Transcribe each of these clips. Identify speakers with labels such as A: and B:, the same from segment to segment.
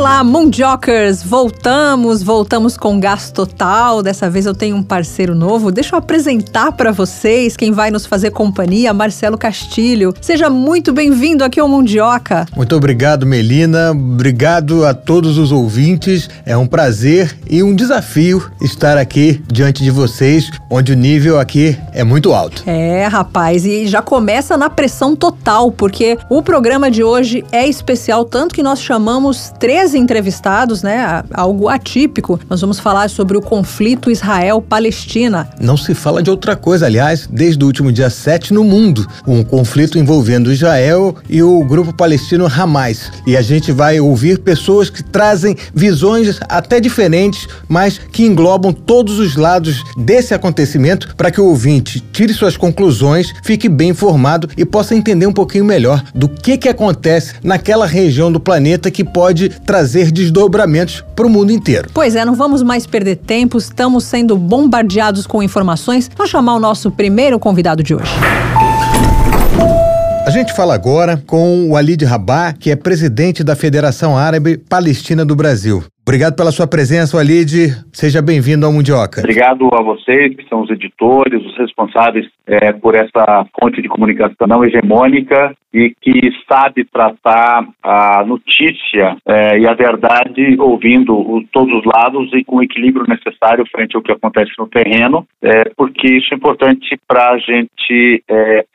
A: Olá, Mundiokers! Voltamos, voltamos com gás total. Dessa vez eu tenho um parceiro novo. Deixa eu apresentar para vocês quem vai nos fazer companhia, Marcelo Castilho. Seja muito bem-vindo aqui ao Mundioca.
B: Muito obrigado, Melina. Obrigado a todos os ouvintes. É um prazer e um desafio estar aqui diante de vocês, onde o nível aqui é muito alto.
A: É, rapaz, e já começa na pressão total, porque o programa de hoje é especial, tanto que nós chamamos três entrevistados, né? Algo atípico. Nós vamos falar sobre o conflito Israel-Palestina.
B: Não se fala de outra coisa, aliás, desde o último dia 7 no mundo. Um conflito envolvendo Israel e o grupo palestino Hamas. E a gente vai ouvir pessoas que trazem visões até diferentes, mas que englobam todos os lados desse acontecimento para que o ouvinte tire suas conclusões, fique bem informado e possa entender um pouquinho melhor do que, que acontece naquela região do planeta que pode trazer desdobramentos para o mundo inteiro.
A: Pois é, não vamos mais perder tempo, estamos sendo bombardeados com informações. Vamos chamar o nosso primeiro convidado de hoje.
B: A gente fala agora com o Walid Rabah, que é presidente da Federação Árabe Palestina do Brasil. Obrigado pela sua presença, Walid. Seja bem-vindo ao Mundioca.
C: Obrigado a vocês, que são os editores, os responsáveis é, por essa fonte de comunicação não hegemônica e que sabe tratar a notícia é, e a verdade ouvindo o, todos os lados e com o equilíbrio necessário frente ao que acontece no terreno, é, porque isso é importante para a gente é,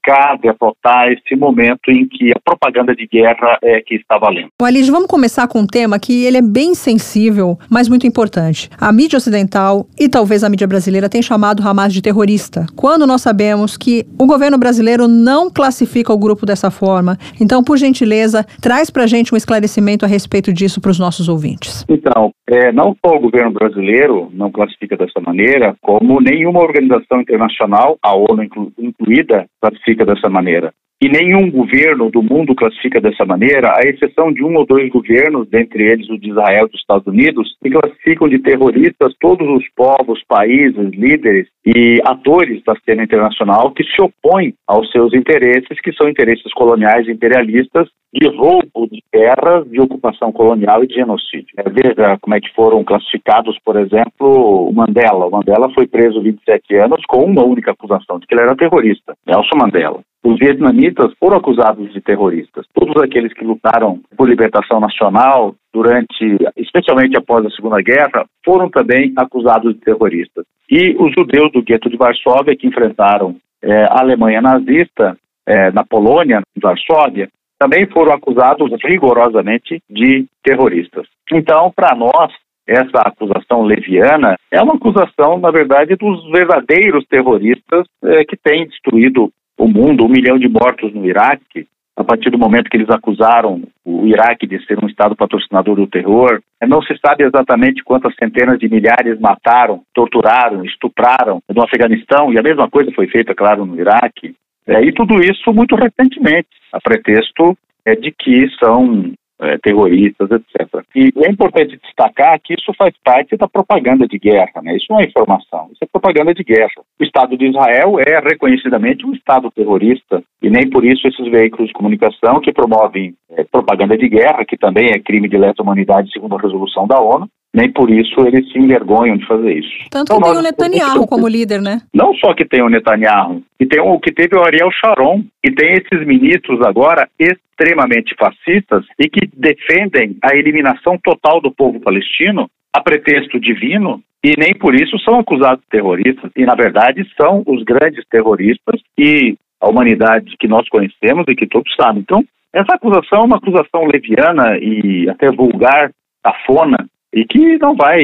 C: ofuscar, derrotar esse momento em que a propaganda de guerra é que está valendo.
A: Walid, vamos começar com um tema que ele é bem sensível, mas muito importante. A mídia ocidental e talvez a mídia brasileira têm chamado Hamas de terrorista, quando nós sabemos que o governo brasileiro não classifica o grupo dessa forma. Então, por gentileza, traz para a gente um esclarecimento a respeito disso para os nossos ouvintes.
C: Então, é, não só o governo brasileiro não classifica dessa maneira, como nenhuma organização internacional, a ONU inclu incluída, classifica dessa maneira e nenhum governo do mundo classifica dessa maneira, à exceção de um ou dois governos, dentre eles o de Israel e dos Estados Unidos, que classificam de terroristas todos os povos, países, líderes e atores da cena internacional que se opõem aos seus interesses, que são interesses coloniais e imperialistas de roubo de terras, de ocupação colonial e de genocídio. É, veja como é que foram classificados, por exemplo, o Mandela. O Mandela foi preso 27 anos com uma única acusação de que ele era terrorista, Nelson Mandela. Os vietnamitas foram acusados de terroristas. Todos aqueles que lutaram por libertação nacional durante, especialmente após a Segunda Guerra, foram também acusados de terroristas. E os judeus do gueto de Varsóvia, que enfrentaram é, a Alemanha nazista é, na Polônia, em Varsóvia, também foram acusados rigorosamente de terroristas. Então, para nós, essa acusação leviana é uma acusação, na verdade, dos verdadeiros terroristas é, que têm destruído o mundo, um milhão de mortos no Iraque, a partir do momento que eles acusaram o Iraque de ser um Estado patrocinador do terror. Não se sabe exatamente quantas centenas de milhares mataram, torturaram, estupraram no Afeganistão, e a mesma coisa foi feita, claro, no Iraque. É, e tudo isso muito recentemente, a pretexto é, de que são é, terroristas, etc. E é importante destacar que isso faz parte da propaganda de guerra, né? Isso não é informação, isso é propaganda de guerra. O Estado de Israel é reconhecidamente um Estado terrorista e nem por isso esses veículos de comunicação que promovem é, propaganda de guerra, que também é crime de lesa humanidade segundo a resolução da ONU, nem por isso eles se envergonham de fazer isso.
A: Tanto então, que tem o Netanyahu como líder, né?
C: Não só que tem o Netanyahu, que tem o que teve o Ariel Sharon, e tem esses ministros agora extremamente fascistas e que defendem a eliminação total do povo palestino a pretexto divino e nem por isso são acusados de terroristas e na verdade são os grandes terroristas e a humanidade que nós conhecemos e que todos sabem. Então, essa acusação é uma acusação leviana e até vulgar, cafona, e que não vai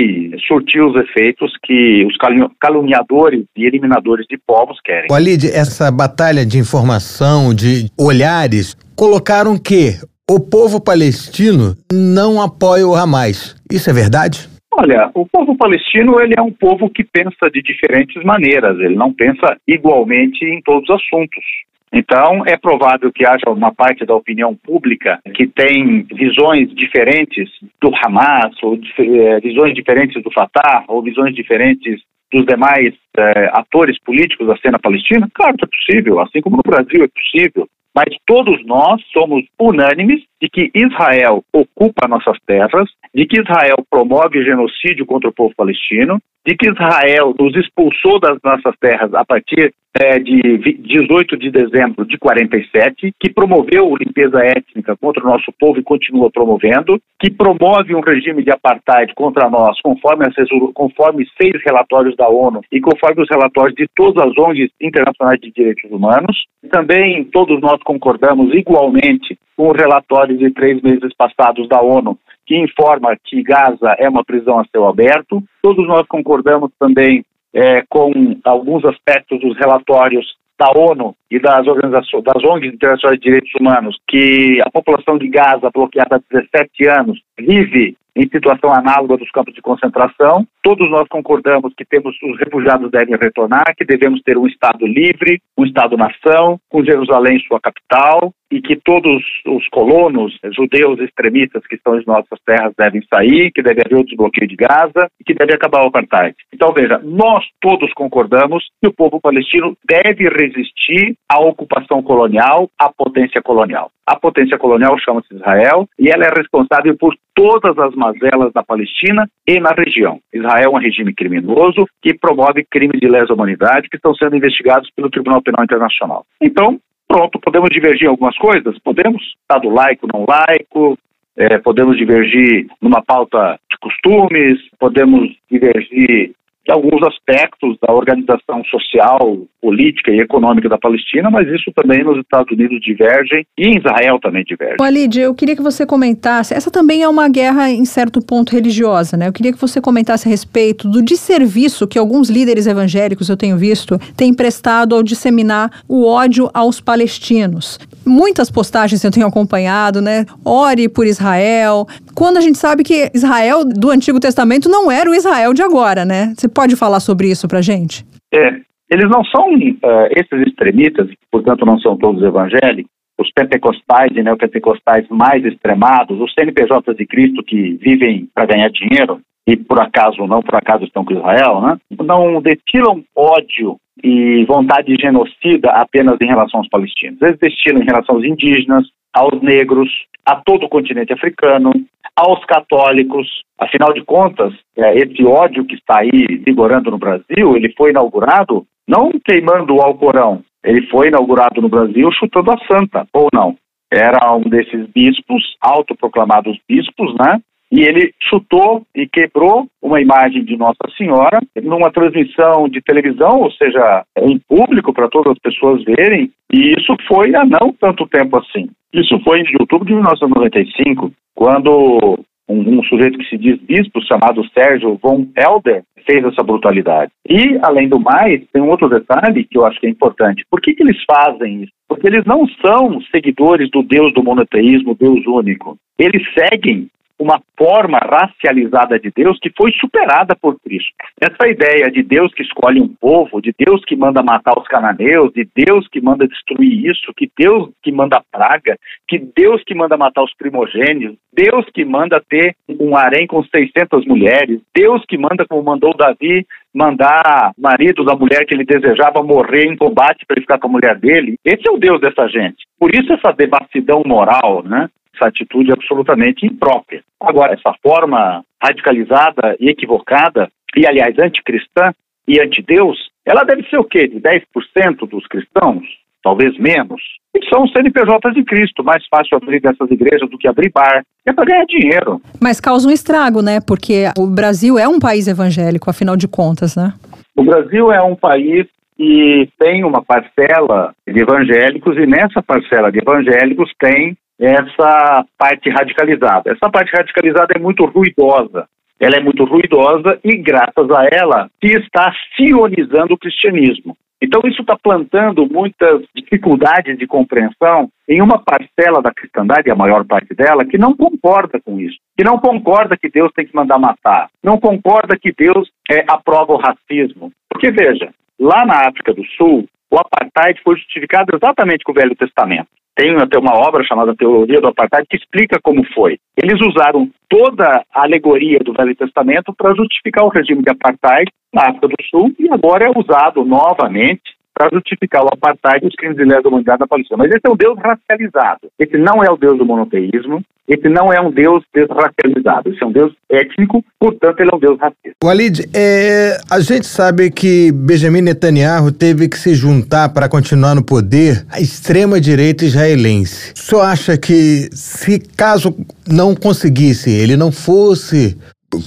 C: surtir os efeitos que os caluniadores e eliminadores de povos querem.
B: Walid, essa batalha de informação, de olhares, colocaram que o povo palestino não apoia o Hamas. Isso é verdade?
C: Olha, o povo palestino ele é um povo que pensa de diferentes maneiras, ele não pensa igualmente em todos os assuntos. Então, é provável que haja uma parte da opinião pública que tem visões diferentes do Hamas, ou é, visões diferentes do Fatah, ou visões diferentes dos demais eh, atores políticos da cena palestina? Claro que é possível, assim como no Brasil é possível. Mas todos nós somos unânimes de que Israel ocupa nossas terras, de que Israel promove genocídio contra o povo palestino, de que Israel nos expulsou das nossas terras a partir é, de 18 de dezembro de 47, que promoveu limpeza étnica contra o nosso povo e continua promovendo, que promove um regime de apartheid contra nós, conforme, conforme seis relatórios da ONU e conforme os relatórios de todas as ONGs internacionais de direitos humanos. Também todos nós concordamos igualmente com o relatório de três meses passados da ONU, que informa que Gaza é uma prisão a céu aberto. Todos nós concordamos também é, com alguns aspectos dos relatórios da ONU e das organizações, das ONGs internacionais de direitos humanos, que a população de Gaza, bloqueada há 17 anos, vive em situação análoga dos campos de concentração. Todos nós concordamos que temos os refugiados devem retornar, que devemos ter um Estado livre, um Estado-nação, com Jerusalém sua capital, e que todos os colonos judeus extremistas que estão em nossas terras devem sair, que deve haver o desbloqueio de Gaza e que deve acabar o apartheid. Então, veja, nós todos concordamos que o povo palestino deve resistir à ocupação colonial, à potência colonial. A potência colonial chama-se Israel e ela é responsável por todas as mazelas da Palestina e na região. Israel é um regime criminoso que promove crimes de lesa humanidade que estão sendo investigados pelo Tribunal Penal Internacional. Então, pronto, podemos divergir em algumas coisas? Podemos, Estado laico, não laico, é, podemos divergir numa pauta de costumes, podemos divergir alguns aspectos da organização social, política e econômica da Palestina, mas isso também nos Estados Unidos diverge e em Israel também diverge.
A: Walid, eu queria que você comentasse, essa também é uma guerra em certo ponto religiosa, né? Eu queria que você comentasse a respeito do desserviço que alguns líderes evangélicos, eu tenho visto, têm prestado ao disseminar o ódio aos palestinos. Muitas postagens eu tenho acompanhado, né? Ore por Israel, quando a gente sabe que Israel do Antigo Testamento não era o Israel de agora, né? Você pode falar sobre isso para gente?
C: É, eles não são uh, esses extremistas, portanto não são todos evangélicos, os pentecostais e neopentecostais mais extremados, os CNPJs de Cristo que vivem para ganhar dinheiro e por acaso não por acaso estão com Israel, né? Não destilam ódio e vontade genocida apenas em relação aos palestinos. Eles destilam em relação aos indígenas, aos negros, a todo o continente africano, aos católicos. Afinal de contas, é, esse ódio que está aí vigorando no Brasil, ele foi inaugurado não queimando o Alcorão, ele foi inaugurado no Brasil chutando a santa, ou não. Era um desses bispos, autoproclamados bispos, né? E ele chutou e quebrou uma imagem de Nossa Senhora numa transmissão de televisão, ou seja, em público para todas as pessoas verem, e isso foi há não tanto tempo assim. Isso foi em outubro de 1995, quando um, um, sujeito que se diz bispo, chamado Sérgio von Helder, fez essa brutalidade. E, além do mais, tem um outro detalhe que eu acho que é importante. Por que, que eles fazem isso? Porque eles não são seguidores do Deus do monoteísmo, Deus único. Eles seguem uma forma racializada de Deus que foi superada por Cristo. Essa ideia de Deus que escolhe um povo, de Deus que manda matar os cananeus, de Deus que manda destruir isso, que Deus que manda praga, que Deus que manda matar os primogênitos, Deus que manda ter um harém com 600 mulheres, Deus que manda, como mandou Davi, mandar marido da mulher que ele desejava morrer em combate para ele ficar com a mulher dele. Esse é o Deus dessa gente. Por isso essa devassidão moral, né? Essa atitude absolutamente imprópria. Agora, essa forma radicalizada e equivocada, e aliás anticristã e antideus, ela deve ser o quê? De 10% dos cristãos? Talvez menos. E são os CNPJs de Cristo. Mais fácil abrir dessas igrejas do que abrir bar. É para ganhar dinheiro.
A: Mas causa um estrago, né? Porque o Brasil é um país evangélico, afinal de contas, né?
C: O Brasil é um país que tem uma parcela de evangélicos e nessa parcela de evangélicos tem essa parte radicalizada. Essa parte radicalizada é muito ruidosa. Ela é muito ruidosa e, graças a ela, se está sionizando o cristianismo. Então, isso está plantando muitas dificuldades de compreensão em uma parcela da cristandade, a maior parte dela, que não concorda com isso, que não concorda que Deus tem que mandar matar, não concorda que Deus é, aprova o racismo. Porque, veja, lá na África do Sul, o apartheid foi justificado exatamente com o Velho Testamento. Tem até uma obra chamada Teologia do Apartheid que explica como foi. Eles usaram toda a alegoria do Velho Testamento para justificar o regime de apartheid na África do Sul e agora é usado novamente para justificar o apartheid e os crimes de lesa humanidade na Palestina. Mas esse é um Deus racializado. Esse não é o Deus do monoteísmo, esse não é um Deus desracializado. Esse é um Deus étnico, portanto, ele é um Deus racista.
B: Walid, é, a gente sabe que Benjamin Netanyahu teve que se juntar para continuar no poder à extrema-direita israelense. O senhor acha que, se caso não conseguisse, ele não fosse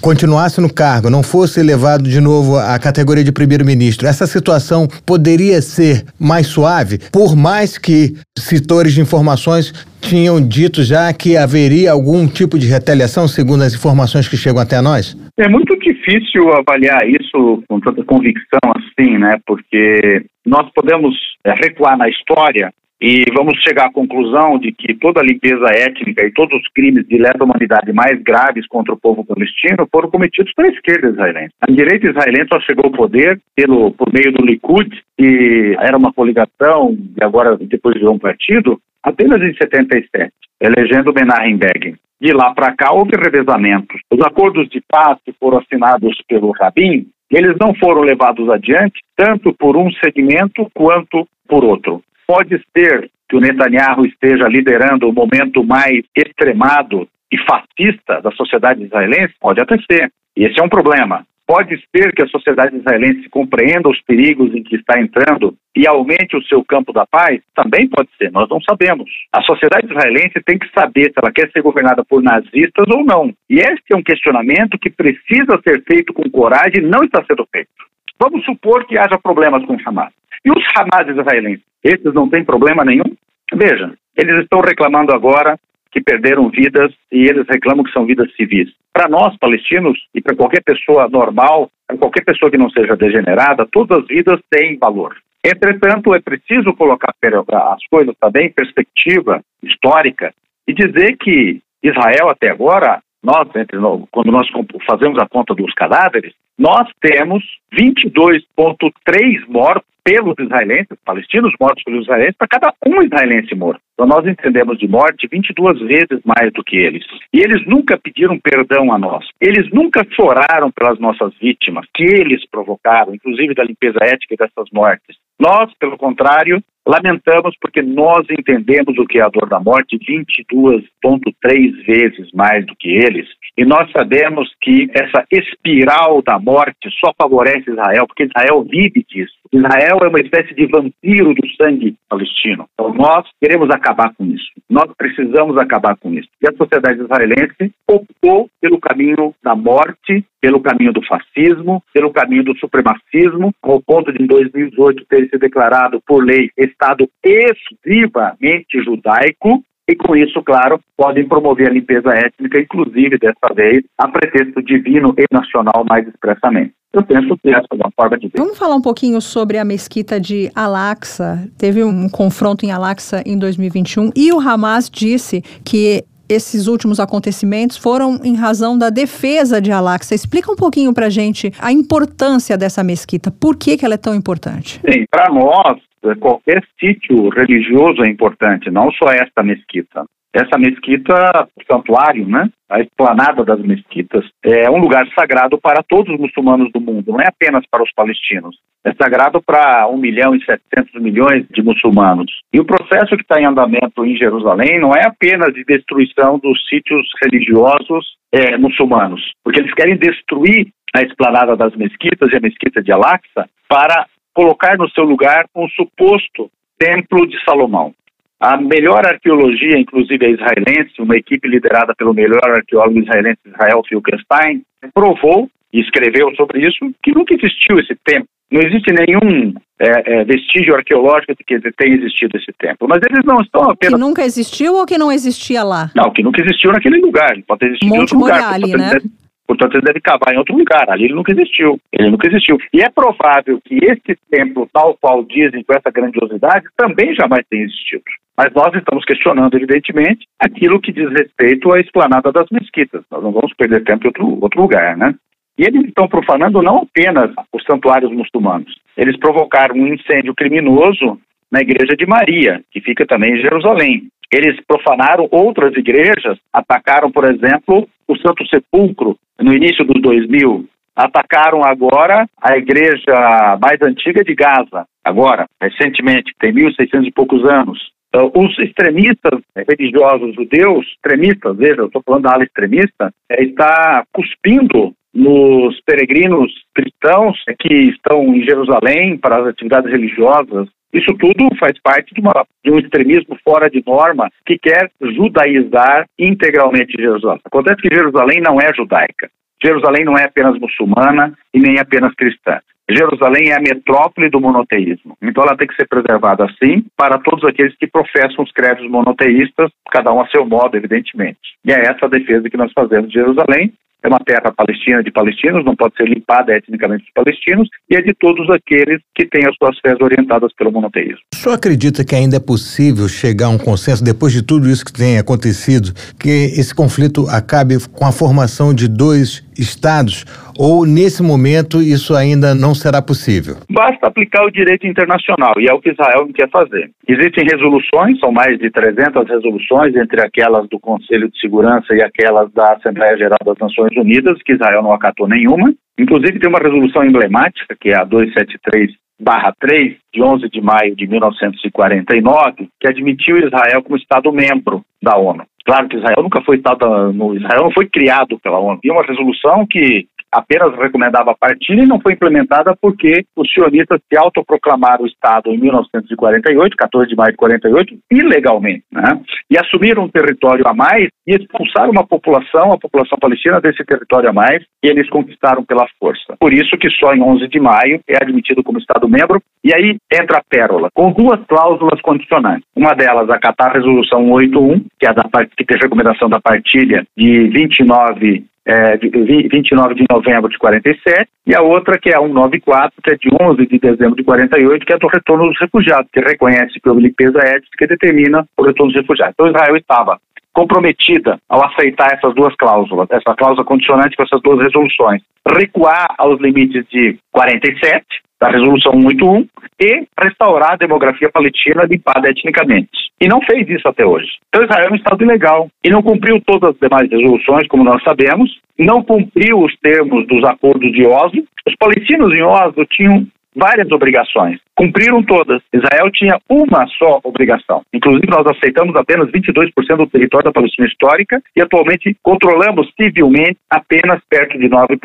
B: continuasse no cargo, não fosse elevado de novo à categoria de primeiro-ministro, essa situação poderia ser mais suave, por mais que setores de informações tinham dito já que haveria algum tipo de retaliação, segundo as informações que chegam até nós?
C: É muito difícil avaliar isso com tanta convicção assim, né? Porque nós podemos é, recuar na história e vamos chegar à conclusão de que toda a limpeza étnica e todos os crimes de lesa humanidade mais graves contra o povo palestino foram cometidos pela esquerda israelense. A direita israelense só chegou ao poder pelo, por meio do Likud, que era uma coligação e agora depois virou um partido, apenas em 77, elegendo Menachem Begin. De lá para cá houve revezamentos. Os acordos de paz que foram assinados pelo Rabin, eles não foram levados adiante, tanto por um segmento quanto por outro. Pode ser que o Netanyahu esteja liderando o momento mais extremado e fascista da sociedade israelense? Pode até ser. E esse é um problema. Pode ser que a sociedade israelense compreenda os perigos em que está entrando e aumente o seu campo da paz? Também pode ser, nós não sabemos. A sociedade israelense tem que saber se ela quer ser governada por nazistas ou não. E este é um questionamento que precisa ser feito com coragem e não está sendo feito. Vamos supor que haja problemas com o Hamas. E os Hamas israelenses? Esses não têm problema nenhum? Veja, eles estão reclamando agora que perderam vidas e eles reclamam que são vidas civis. Para nós, palestinos, e para qualquer pessoa normal, para qualquer pessoa que não seja degenerada, todas as vidas têm valor. Entretanto, é preciso colocar as coisas também em perspectiva histórica e dizer que Israel, até agora, nós, entre, quando nós fazemos a conta dos cadáveres, nós temos 22,3 mortos pelos israelenses, palestinos mortos pelos israelenses, para cada um israelense morto. Então nós entendemos de morte 22 vezes mais do que eles. E eles nunca pediram perdão a nós. Eles nunca choraram pelas nossas vítimas, que eles provocaram, inclusive da limpeza ética dessas mortes. Nós, pelo contrário, lamentamos porque nós entendemos o que é a dor da morte 22,3 vezes mais do que eles. E nós sabemos que essa espiral da morte só favorece Israel, porque Israel vive disso. Israel é uma espécie de vampiro do sangue palestino. Então nós queremos acabar com isso. Nós precisamos acabar com isso. E a sociedade israelense optou pelo caminho da morte, pelo caminho do fascismo, pelo caminho do supremacismo, ao ponto de em 2018 ter se declarado por lei Estado exclusivamente judaico, e com isso, claro, podem promover a limpeza étnica, inclusive dessa vez, a pretexto divino e nacional mais expressamente. Eu penso que essa é uma forma de ver.
A: Vamos falar um pouquinho sobre a mesquita de Al-Aqsa. Teve um confronto em Al-Aqsa em 2021 e o Hamas disse que esses últimos acontecimentos foram em razão da defesa de Al-Aqsa. Explica um pouquinho para gente a importância dessa mesquita. Por que, que ela é tão importante?
C: Sim, para nós, qualquer sítio religioso é importante, não só esta mesquita. Essa mesquita, o santuário, né? A esplanada das mesquitas é um lugar sagrado para todos os muçulmanos do mundo, não é apenas para os palestinos. É sagrado para 1 milhão e 700 milhões de muçulmanos. E o processo que está em andamento em Jerusalém não é apenas de destruição dos sítios religiosos é, muçulmanos, porque eles querem destruir a esplanada das mesquitas e a mesquita de Al-Aqsa para colocar no seu lugar um suposto templo de Salomão. A melhor arqueologia, inclusive a israelense, uma equipe liderada pelo melhor arqueólogo israelense Israel Finkelstein, provou e escreveu sobre isso que nunca existiu esse templo. Não existe nenhum é, é, vestígio arqueológico de que tenha existido esse templo. Mas eles não estão apenas.
A: Que nunca existiu ou que não existia lá?
C: Não, que nunca existiu naquele lugar. Pode ter existido
A: Monte
C: em outro lugar.
A: Moriali, né?
C: Portanto, ele deve cavar em outro lugar. Ali ele nunca existiu. Ele nunca existiu. E é provável que esse templo, tal qual dizem, com essa grandiosidade, também jamais tenha existido. Mas nós estamos questionando, evidentemente, aquilo que diz respeito à esplanada das mesquitas. Nós não vamos perder tempo em outro, outro lugar, né? E eles estão profanando não apenas os santuários muçulmanos. Eles provocaram um incêndio criminoso na igreja de Maria, que fica também em Jerusalém. Eles profanaram outras igrejas, atacaram, por exemplo, o Santo Sepulcro no início dos 2000. Atacaram agora a igreja mais antiga de Gaza, agora, recentemente, tem 1.600 e poucos anos. Então, os extremistas religiosos judeus, extremistas, veja, eu estou falando da ala extremista, é, está cuspindo nos peregrinos cristãos que estão em Jerusalém para as atividades religiosas. Isso tudo faz parte de, uma, de um extremismo fora de norma que quer judaizar integralmente Jerusalém. Acontece que Jerusalém não é judaica. Jerusalém não é apenas muçulmana e nem apenas cristã. Jerusalém é a metrópole do monoteísmo. Então ela tem que ser preservada assim para todos aqueles que professam os credos monoteístas, cada um a seu modo, evidentemente. E é essa a defesa que nós fazemos de Jerusalém é uma terra palestina de palestinos, não pode ser limpada etnicamente dos palestinos, e é de todos aqueles que têm as suas fés orientadas pelo monoteísmo.
B: O senhor acredita que ainda é possível chegar a um consenso, depois de tudo isso que tem acontecido, que esse conflito acabe com a formação de dois estados? Ou, nesse momento, isso ainda não será possível?
C: Basta aplicar o direito internacional, e é o que Israel quer fazer. Existem resoluções, são mais de 300 resoluções, entre aquelas do Conselho de Segurança e aquelas da Assembleia Geral das Nações Unidas, que Israel não acatou nenhuma. Inclusive, tem uma resolução emblemática, que é a 273 barra 3, de 11 de maio de 1949, que admitiu Israel como Estado membro da ONU. Claro que Israel nunca foi Estado, no Israel não foi criado pela ONU. E uma resolução que apenas recomendava a partilha e não foi implementada porque os sionistas se autoproclamaram o Estado em 1948, 14 de maio de 48, ilegalmente, né? E assumiram um território a mais e expulsaram uma população, a população palestina desse território a mais, e eles conquistaram pela força. Por isso que só em 11 de maio é admitido como Estado membro, e aí entra a pérola, com duas cláusulas condicionantes. Uma delas, a resolução 81, que é a da que tem recomendação da partilha de 29 é, de 29 de novembro de 47, e a outra que é a 194, que é de 11 de dezembro de 48, que é do retorno dos refugiados, que reconhece houve limpeza étnica que determina o retorno dos refugiados. Então Israel estava comprometida ao aceitar essas duas cláusulas, essa cláusula condicionante com essas duas resoluções, recuar aos limites de 47, da Resolução 181, e restaurar a demografia palestina limpada etnicamente. E não fez isso até hoje. Então Israel é um Estado ilegal e não cumpriu todas as demais resoluções, como nós sabemos, não cumpriu os termos dos acordos de Oslo. Os palestinos em Oslo tinham várias obrigações. Cumpriram todas. Israel tinha uma só obrigação. Inclusive, nós aceitamos apenas 22% do território da Palestina histórica e atualmente controlamos civilmente apenas perto de 9%.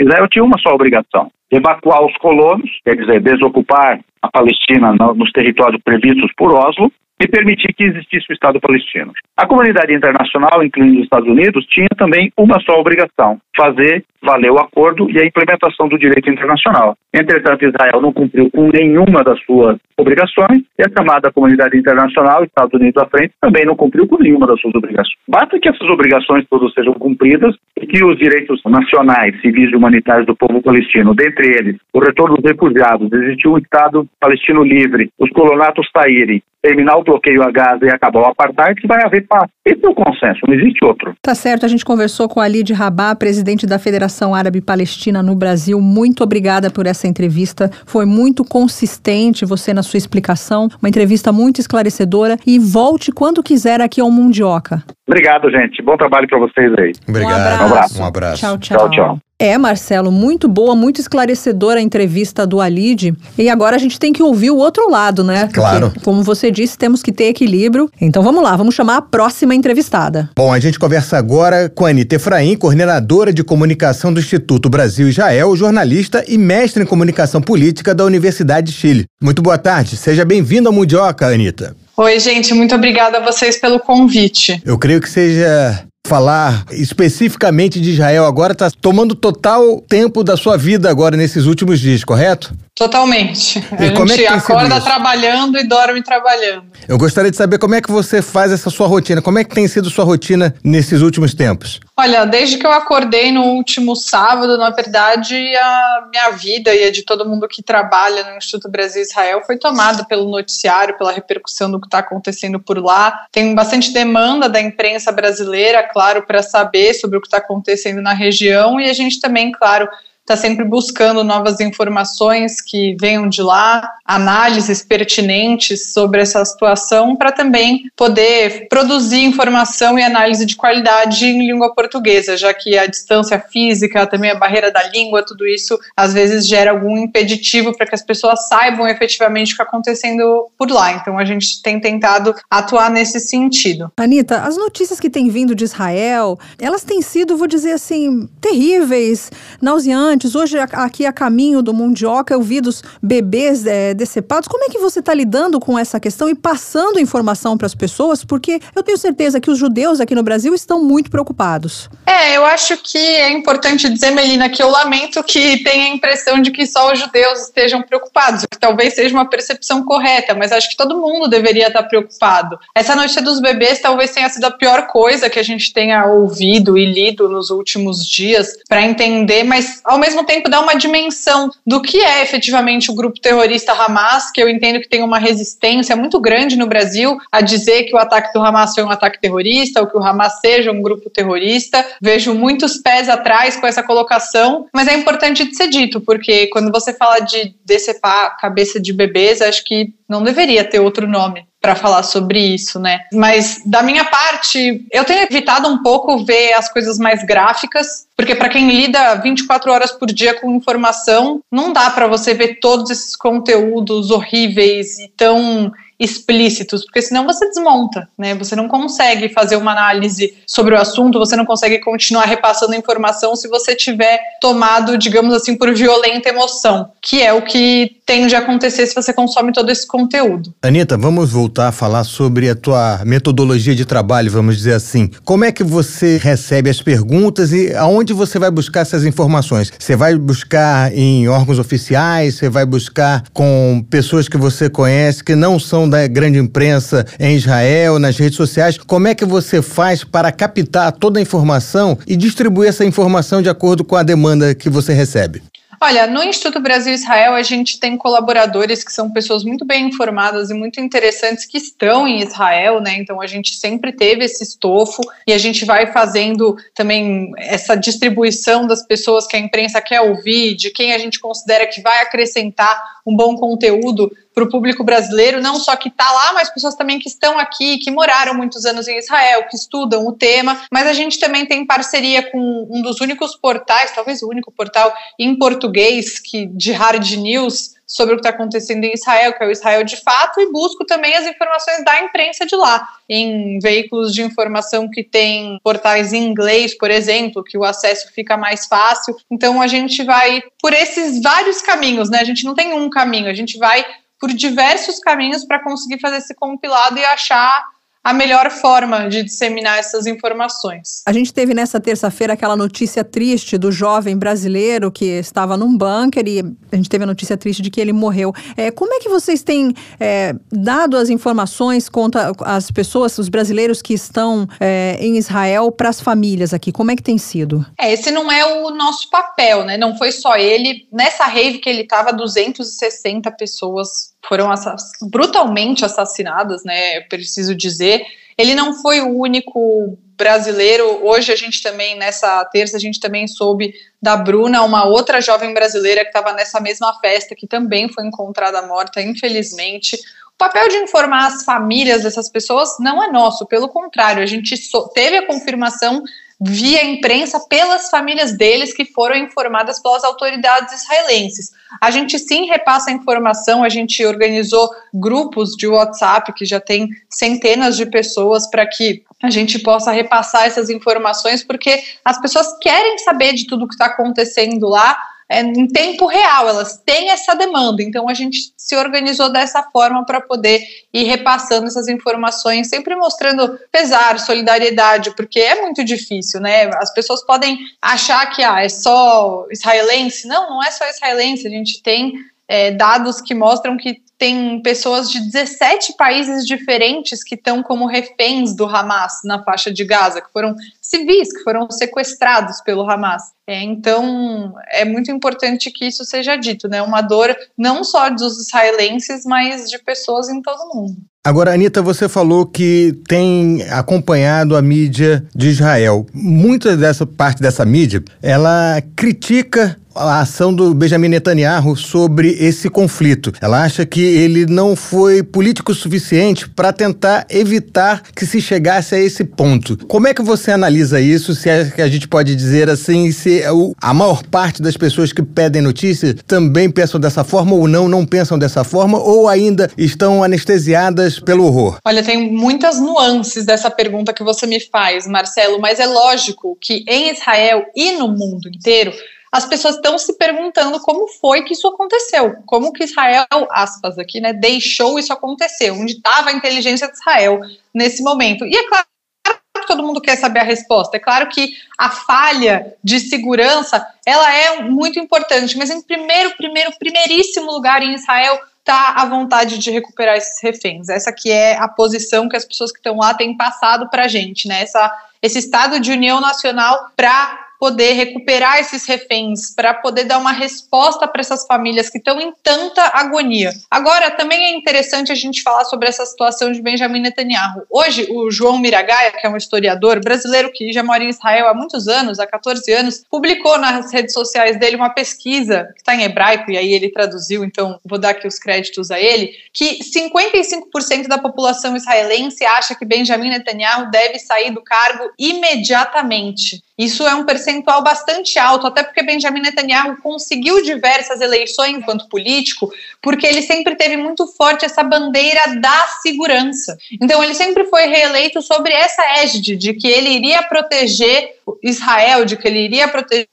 C: Israel tinha uma só obrigação: evacuar os colonos, quer dizer, desocupar a Palestina nos territórios previstos por Oslo, e permitir que existisse o Estado palestino. A comunidade internacional, incluindo os Estados Unidos, tinha também uma só obrigação: fazer valer o acordo e a implementação do direito internacional. Entretanto, Israel não cumpriu com nenhuma das suas obrigações e a chamada comunidade internacional, Estados Unidos à frente, também não cumpriu com nenhuma das suas obrigações. Basta que essas obrigações todas sejam cumpridas e que os direitos nacionais, civis e humanitários do povo palestino, dentre eles o retorno dos refugiados, existir um Estado palestino livre, os colonatos saírem, terminar o bloqueio a Gaza e acabar o apartheid, vai haver paz. Esse é o consenso, não existe outro.
A: Tá certo, a gente conversou com Ali de Rabá, presidente da Federação Árabe Palestina no Brasil. Muito obrigada por essa entrevista. Foi muito consistente você na sua explicação, uma entrevista muito esclarecedora e volte quando quiser aqui ao Mundioca.
C: Obrigado, gente. Bom trabalho para vocês aí.
B: Obrigado.
A: Um
C: abraço.
B: Um abraço.
A: Tchau, tchau.
C: Tchau, tchau.
A: É, Marcelo, muito boa, muito esclarecedora a entrevista do Alid. E agora a gente tem que ouvir o outro lado, né? Porque,
B: Claro.
A: como você disse, temos que ter equilíbrio. Então vamos lá, vamos chamar a próxima entrevistada.
B: Bom, a gente conversa agora com a Anitta Efraim, coordenadora de comunicação do Instituto Brasil Israel, jornalista e mestre em comunicação política da Universidade de Chile. Muito boa tarde, seja bem-vinda ao Mundioca, Anitta.
D: Oi, gente, muito obrigada a vocês pelo convite.
B: Eu creio que seja falar especificamente de Israel agora está tomando total tempo da sua vida agora nesses últimos dias, correto?
D: Totalmente.
B: E
D: a
B: é
D: gente
B: sido
D: acorda trabalhando e dorme trabalhando.
B: Eu gostaria de saber como é que você faz essa sua rotina, como é que tem sido sua rotina nesses últimos tempos?
D: Olha, desde que eu acordei no último sábado, na verdade, a minha vida e a de todo mundo que trabalha no Instituto Brasil Israel foi tomada pelo noticiário, pela repercussão do que está acontecendo por lá. Tem bastante demanda da imprensa brasileira, claro, para saber sobre o que está acontecendo na região e a gente também, claro, está sempre buscando novas informações que venham de lá, análises pertinentes sobre essa situação, para também poder produzir informação e análise de qualidade em língua portuguesa, já que a distância física, também a barreira da língua, tudo isso às vezes gera algum impeditivo para que as pessoas saibam efetivamente o que está acontecendo por lá. Então a gente tem tentado atuar nesse sentido.
A: Anitta, as notícias que têm vindo de Israel, elas têm sido, vou dizer assim, terríveis, nauseantes. Hoje, aqui a caminho do Mundioca, eu vi dos bebês é, decepados. Como é que você está lidando com essa questão e passando informação para as pessoas? Porque eu tenho certeza que os judeus aqui no Brasil estão muito preocupados.
D: É, eu acho que é importante dizer, Melina, que eu lamento que tenha a impressão de que só os judeus estejam preocupados, que talvez seja uma percepção correta, mas acho que todo mundo deveria estar preocupado. Essa notícia dos bebês talvez tenha sido a pior coisa que a gente tenha ouvido e lido nos últimos dias para entender, mas ao mesmo tempo dá uma dimensão do que é efetivamente o grupo terrorista Hamas, que eu entendo que tem uma resistência muito grande no Brasil a dizer que o ataque do Hamas foi um ataque terrorista ou que o Hamas seja um grupo terrorista. Vejo muitos pés atrás com essa colocação, mas é importante de ser dito, porque quando você fala de decepar cabeça de bebês, acho que não deveria ter outro nome para falar sobre isso, né? Mas da minha parte, eu tenho evitado um pouco ver as coisas mais gráficas, porque para quem lida 24 horas por dia com informação, não dá para você ver todos esses conteúdos horríveis e tão explícitos, porque senão você desmonta, né? Você não consegue fazer uma análise sobre o assunto, você não consegue continuar repassando informação se você tiver tomado, digamos assim, por violenta emoção, que é o que tende a acontecer se você consome todo esse conteúdo.
B: Anitta, vamos voltar a falar sobre a tua metodologia de trabalho, vamos dizer assim. Como é que você recebe as perguntas e aonde você vai buscar essas informações? Você vai buscar em órgãos oficiais, você vai buscar com pessoas que você conhece que não são da grande imprensa em Israel, nas redes sociais. Como é que você faz para captar toda a informação e distribuir essa informação de acordo com a demanda que você recebe?
D: Olha, no Instituto Brasil Israel a gente tem colaboradores que são pessoas muito bem informadas e muito interessantes que estão em Israel, né? Então a gente sempre teve esse estofo e a gente vai fazendo também essa distribuição das pessoas que a imprensa quer ouvir, de quem a gente considera que vai acrescentar um bom conteúdo para o público brasileiro, não só que está lá, mas pessoas também que estão aqui, que moraram muitos anos em Israel, que estudam o tema. Mas a gente também tem parceria com um dos únicos portais, talvez o único portal em português que de hard news sobre o que está acontecendo em Israel, que é o Israel de Fato, e busco também as informações da imprensa de lá, em veículos de informação que tem portais em inglês, por exemplo, que o acesso fica mais fácil. Então a gente vai por esses vários caminhos, né? A gente não tem um caminho, a gente vai por diversos caminhos para conseguir fazer esse compilado e achar a melhor forma de disseminar essas informações.
A: A gente teve nessa terça-feira aquela notícia triste do jovem brasileiro que estava num bunker e a gente teve a notícia triste de que ele morreu. É, como é que vocês têm é, dado as informações contra as pessoas, os brasileiros que estão é, em Israel para as famílias aqui? Como é que tem sido?
D: É, esse não é o nosso papel, né? Não foi só ele. Nessa rave que ele estava, 260 pessoas foram assass brutalmente assassinadas, né? Preciso dizer. Ele não foi o único brasileiro. Hoje a gente também, nessa terça, a gente também soube da Bruna, uma outra jovem brasileira que estava nessa mesma festa, que também foi encontrada morta, infelizmente. O papel de informar as famílias dessas pessoas não é nosso, pelo contrário, a gente teve a confirmação via imprensa pelas famílias deles que foram informadas pelas autoridades israelenses. A gente sim repassa a informação, a gente organizou grupos de WhatsApp que já tem centenas de pessoas para que a gente possa repassar essas informações, porque as pessoas querem saber de tudo que está acontecendo lá é, em tempo real, elas têm essa demanda. Então a gente se organizou dessa forma para poder ir repassando essas informações, sempre mostrando pesar, solidariedade, porque é muito difícil, né? As pessoas podem achar que ah, é só israelense. Não, não é só israelense, a gente tem é, dados que mostram que tem pessoas de 17 países diferentes que estão como reféns do Hamas na faixa de Gaza, que foram civis, que foram sequestrados pelo Hamas. É, então, é muito importante que isso seja dito, né? Uma dor não só dos israelenses, mas de pessoas em todo o mundo.
B: Agora, Anitta, você falou que tem acompanhado a mídia de Israel. Muita dessa parte dessa mídia, ela critica a ação do Benjamin Netanyahu sobre esse conflito. Ela acha que ele não foi político suficiente para tentar evitar que se chegasse a esse ponto. Como é que você analisa isso? Se é que a gente pode dizer assim, se a maior parte das pessoas que pedem notícias também pensam dessa forma ou não, não pensam dessa forma ou ainda estão anestesiadas pelo horror?
D: Olha, tem muitas nuances dessa pergunta que você me faz, Marcelo, mas é lógico que em Israel e no mundo inteiro as pessoas estão se perguntando como foi que isso aconteceu, como que Israel, aspas aqui, né, deixou isso acontecer, onde estava a inteligência de Israel nesse momento. E é claro que todo mundo quer saber a resposta. É claro que a falha de segurança, ela é muito importante, mas em primeiro, primeiro, primeiríssimo lugar em Israel está a vontade de recuperar esses reféns. Essa que é a posição que as pessoas que estão lá têm passado para a gente, né? Essa, esse estado de união nacional para poder recuperar esses reféns, para poder dar uma resposta para essas famílias que estão em tanta agonia. Agora, também é interessante a gente falar sobre essa situação de Benjamin Netanyahu. Hoje, o João Miragaia, que é um historiador brasileiro que já mora em Israel há muitos anos, há 14 anos, publicou nas redes sociais dele uma pesquisa que está em hebraico, e aí ele traduziu, então vou dar aqui os créditos a ele, que 55% da população israelense acha que Benjamin Netanyahu deve sair do cargo imediatamente. Isso é um percentual bastante alto, até porque Benjamin Netanyahu conseguiu diversas eleições enquanto político, porque ele sempre teve muito forte essa bandeira da segurança. Então, ele sempre foi reeleito sobre essa égide de que ele iria proteger Israel, de que ele iria proteger